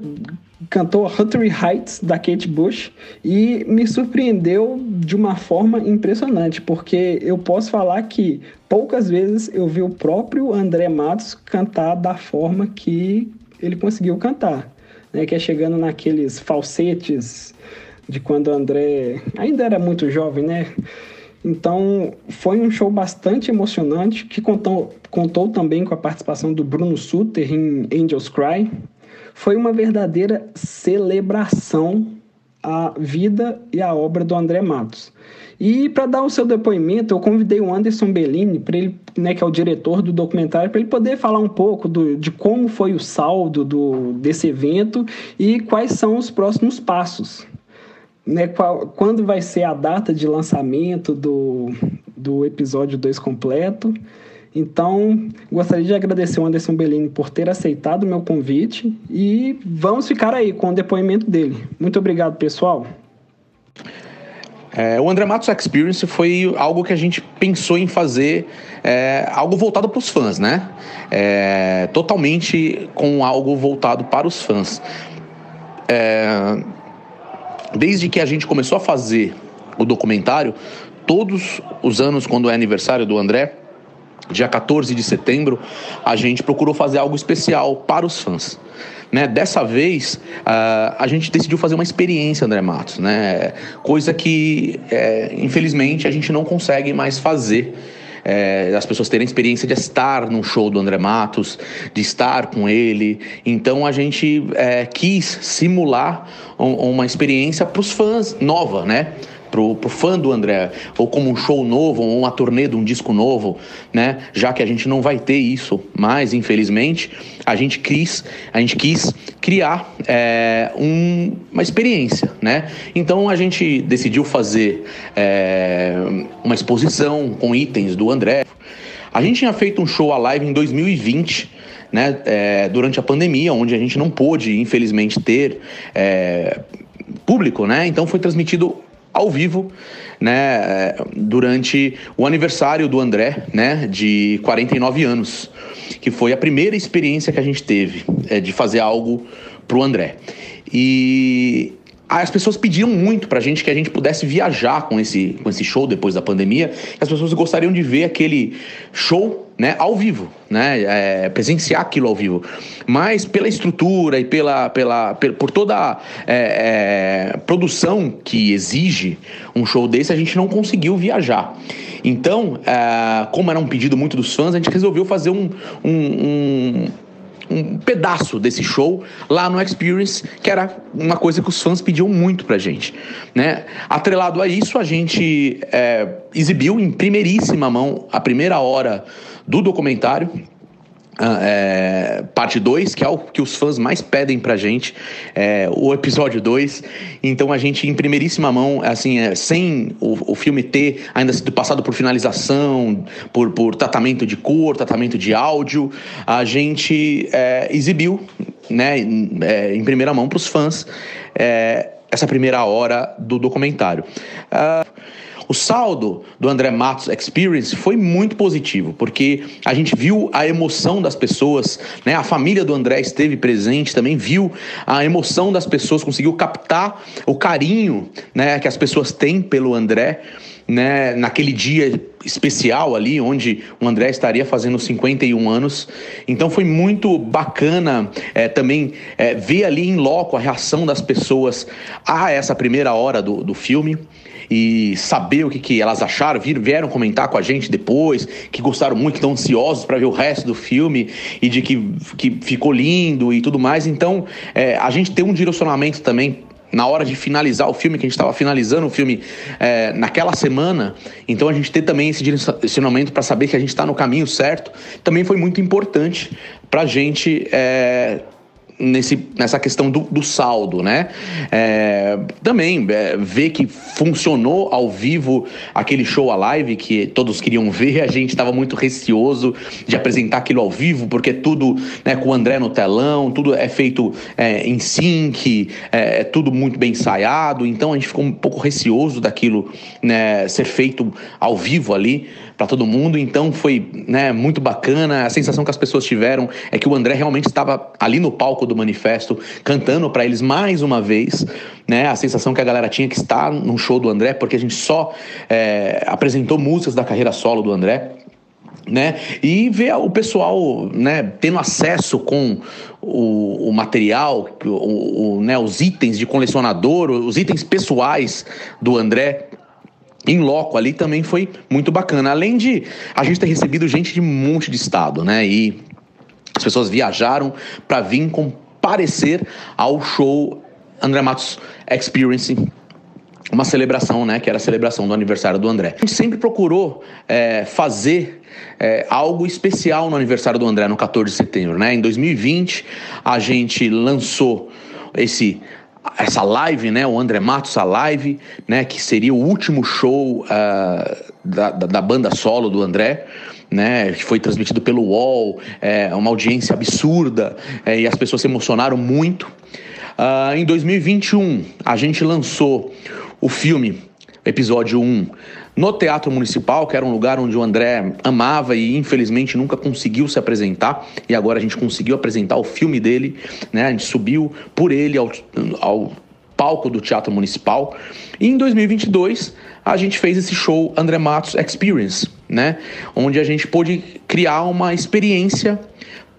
cantou Huttery Heights da Kate Bush e me surpreendeu de uma forma impressionante, porque eu posso falar que poucas vezes eu vi o próprio André Matos cantar da forma que ele conseguiu cantar, né? que é chegando naqueles falsetes de quando o André ainda era muito jovem, né? Então, foi um show bastante emocionante que contou, contou também com a participação do Bruno Suter em Angels Cry. Foi uma verdadeira celebração à vida e à obra do André Matos. E para dar o seu depoimento, eu convidei o Anderson Bellini, ele, né, que é o diretor do documentário, para ele poder falar um pouco do, de como foi o saldo do, desse evento e quais são os próximos passos né, qual, quando vai ser a data de lançamento do, do episódio 2 completo. Então, gostaria de agradecer o Anderson Bellini por ter aceitado o meu convite e vamos ficar aí com o depoimento dele. Muito obrigado, pessoal. É, o André Matos Experience foi algo que a gente pensou em fazer, é, algo voltado para os fãs, né? É, totalmente com algo voltado para os fãs. É, desde que a gente começou a fazer o documentário, todos os anos, quando é aniversário do André, dia 14 de setembro, a gente procurou fazer algo especial para os fãs. Né? Dessa vez, uh, a gente decidiu fazer uma experiência André Matos, né? coisa que, é, infelizmente, a gente não consegue mais fazer é, as pessoas terem experiência de estar num show do André Matos, de estar com ele. Então a gente é, quis simular um, uma experiência para os fãs nova, né? Pro, pro fã do André, ou como um show novo, ou uma turnê de um disco novo, né? Já que a gente não vai ter isso mais, infelizmente, a gente quis, a gente quis criar é, um, uma experiência, né? Então a gente decidiu fazer é, uma exposição com itens do André. A gente tinha feito um show a live em 2020, né, é, durante a pandemia, onde a gente não pôde, infelizmente, ter público, né? Então foi transmitido ao vivo, né, durante o aniversário do André, né, de 49 anos, que foi a primeira experiência que a gente teve é, de fazer algo pro André. E as pessoas pediram muito pra gente que a gente pudesse viajar com esse, com esse show depois da pandemia. As pessoas gostariam de ver aquele show né, ao vivo, né, é, presenciar aquilo ao vivo. Mas pela estrutura e pela, pela, por toda a é, é, produção que exige um show desse, a gente não conseguiu viajar. Então, é, como era um pedido muito dos fãs, a gente resolveu fazer um, um, um um pedaço desse show lá no Experience, que era uma coisa que os fãs pediam muito pra gente. Né? Atrelado a isso, a gente é, exibiu em primeiríssima mão a primeira hora do documentário é, parte 2, que é o que os fãs mais pedem pra gente, é, o episódio 2. Então a gente, em primeiríssima mão, assim, é, sem o, o, filme ter ainda sido passado por finalização, por, por tratamento de cor, tratamento de áudio, a gente é, exibiu né, em, é, em primeira mão para os fãs é, essa primeira hora do documentário. Uh, o saldo do André Matos Experience foi muito positivo, porque a gente viu a emoção das pessoas, né? A família do André esteve presente, também viu a emoção das pessoas, conseguiu captar o carinho, né, que as pessoas têm pelo André. Né, naquele dia especial ali, onde o André estaria fazendo 51 anos. Então foi muito bacana é, também é, ver ali em loco a reação das pessoas a essa primeira hora do, do filme e saber o que, que elas acharam, vieram comentar com a gente depois, que gostaram muito, que estão ansiosos para ver o resto do filme e de que, que ficou lindo e tudo mais. Então, é, a gente tem um direcionamento também na hora de finalizar o filme, que a gente estava finalizando o filme é, naquela semana, então a gente ter também esse direcionamento para saber que a gente está no caminho certo, também foi muito importante para a gente é, nesse, nessa questão do, do saldo, né? É, também é, ver que funcionou ao vivo aquele show a live que todos queriam ver, a gente estava muito receoso de apresentar aquilo ao vivo, porque tudo né, com o André no telão, tudo é feito é, em sync, é, é tudo muito bem ensaiado, então a gente ficou um pouco receoso daquilo né, ser feito ao vivo ali para todo mundo. Então foi né, muito bacana. A sensação que as pessoas tiveram é que o André realmente estava ali no palco do manifesto, cantando para eles mais uma vez. Né, a sensação que a galera tinha que estar num show do André, porque a gente só é, apresentou músicas da carreira solo do André. Né? E ver o pessoal né, tendo acesso com o, o material, o, o, né, os itens de colecionador, os itens pessoais do André em loco ali também foi muito bacana. Além de a gente ter recebido gente de um monte de estado, né? E as pessoas viajaram para vir comparecer ao show André Matos Experience uma celebração, né? Que era a celebração do aniversário do André. A gente sempre procurou é, fazer é, algo especial no aniversário do André no 14 de setembro, né? Em 2020 a gente lançou esse essa live, né, o André Matos a live, né, que seria o último show uh, da, da, da, banda solo do André, né, que foi transmitido pelo UOL, é, uma audiência absurda é, e as pessoas se emocionaram muito. Uh, em 2021 a gente lançou o filme episódio 1 no Teatro Municipal, que era um lugar onde o André amava e infelizmente nunca conseguiu se apresentar, e agora a gente conseguiu apresentar o filme dele, né? A gente subiu por ele ao, ao palco do Teatro Municipal. E em 2022 a gente fez esse show André Matos Experience, né? Onde a gente pôde criar uma experiência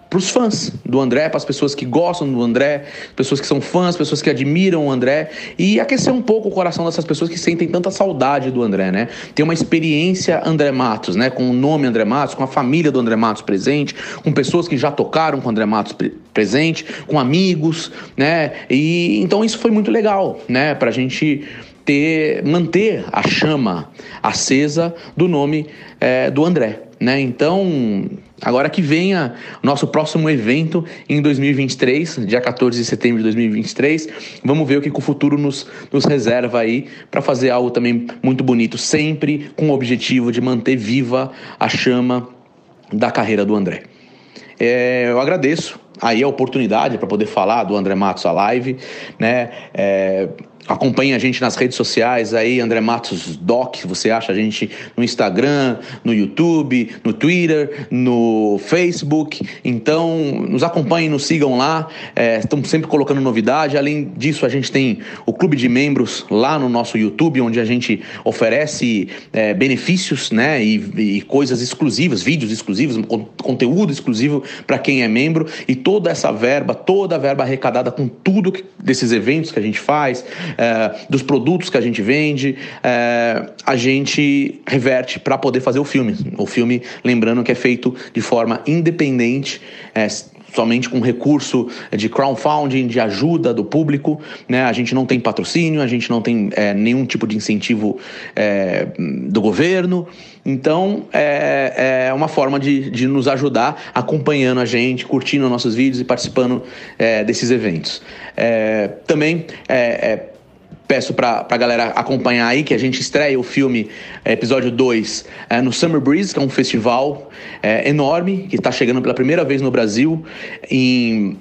para os fãs do André, para as pessoas que gostam do André, pessoas que são fãs, pessoas que admiram o André e aquecer um pouco o coração dessas pessoas que sentem tanta saudade do André, né? Ter uma experiência André Matos, né? Com o nome André Matos, com a família do André Matos presente, com pessoas que já tocaram com o André Matos presente, com amigos, né? E então isso foi muito legal, né? Para a gente ter, manter a chama acesa do nome é, do André, né? Então Agora que venha nosso próximo evento em 2023, dia 14 de setembro de 2023. Vamos ver o que, que o futuro nos, nos reserva aí para fazer algo também muito bonito, sempre com o objetivo de manter viva a chama da carreira do André. É, eu agradeço aí a oportunidade para poder falar do André Matos a live, né? É, Acompanhe a gente nas redes sociais aí, André Matos Doc, você acha a gente no Instagram, no YouTube, no Twitter, no Facebook. Então, nos acompanhem, nos sigam lá. É, estamos sempre colocando novidade. Além disso, a gente tem o clube de membros lá no nosso YouTube, onde a gente oferece é, benefícios, né, e, e, coisas exclusivas, vídeos exclusivos, conteúdo exclusivo para quem é membro. E toda essa verba, toda a verba arrecadada com tudo que, desses eventos que a gente faz é, dos produtos que a gente vende, é, a gente reverte para poder fazer o filme. O filme, lembrando que é feito de forma independente, é, somente com recurso de crowdfunding, de ajuda do público. Né? A gente não tem patrocínio, a gente não tem é, nenhum tipo de incentivo é, do governo. Então, é, é uma forma de, de, nos ajudar acompanhando a gente, curtindo nossos vídeos e participando é, desses eventos. É, também é, é peço para a galera acompanhar aí que a gente estreia o filme é, episódio 2 é, no Summer Breeze, que é um festival é, enorme que está chegando pela primeira vez no Brasil em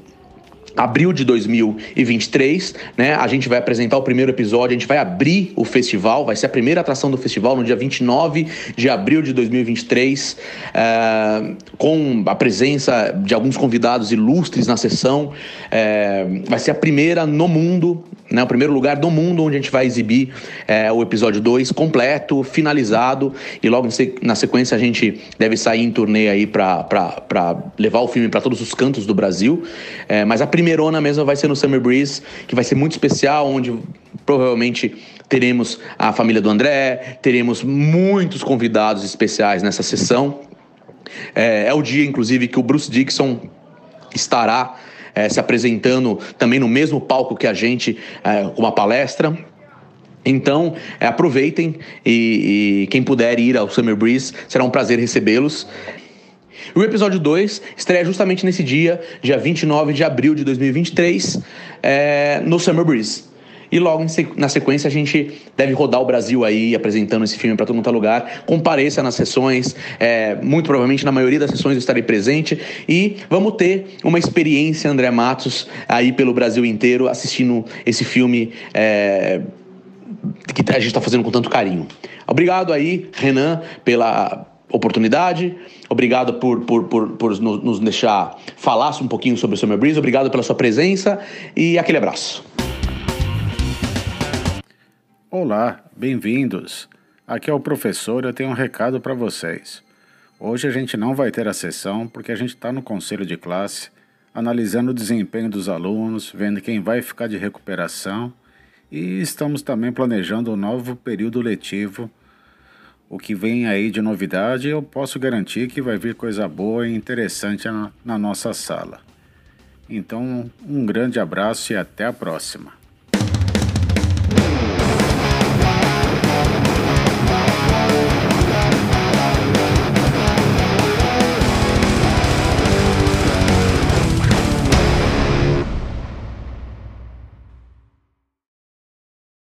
abril de 2023, né? A gente vai apresentar o primeiro episódio, a gente vai abrir o festival, vai ser a primeira atração do festival no dia 29 de abril de 2023, é, com a presença de alguns convidados ilustres na sessão. É, vai ser a primeira no mundo, né? O primeiro lugar do mundo onde a gente vai exibir é, o episódio 2 completo, finalizado, e logo na sequência a gente deve sair em turnê aí para levar o filme para todos os cantos do Brasil. É, mas a primeirona mesmo vai ser no Summer Breeze, que vai ser muito especial, onde provavelmente teremos a família do André, teremos muitos convidados especiais nessa sessão. É, é o dia, inclusive, que o Bruce Dixon estará é, se apresentando também no mesmo palco que a gente, é, com uma palestra. Então, é, aproveitem e, e, quem puder ir ao Summer Breeze, será um prazer recebê-los. O episódio 2 estreia justamente nesse dia, dia 29 de abril de 2023, é, no Summer Breeze. E logo na sequência a gente deve rodar o Brasil aí apresentando esse filme para todo mundo é lugar. Compareça nas sessões, é, muito provavelmente na maioria das sessões eu estarei presente. E vamos ter uma experiência, André Matos, aí pelo Brasil inteiro assistindo esse filme é, que a gente está fazendo com tanto carinho. Obrigado aí, Renan, pela oportunidade. Obrigado por, por, por, por nos deixar falar um pouquinho sobre o Summer Breeze. Obrigado pela sua presença e aquele abraço. Olá, bem-vindos. Aqui é o professor eu tenho um recado para vocês. Hoje a gente não vai ter a sessão porque a gente está no conselho de classe, analisando o desempenho dos alunos, vendo quem vai ficar de recuperação e estamos também planejando um novo período letivo o que vem aí de novidade, eu posso garantir que vai vir coisa boa e interessante na, na nossa sala. Então, um grande abraço e até a próxima.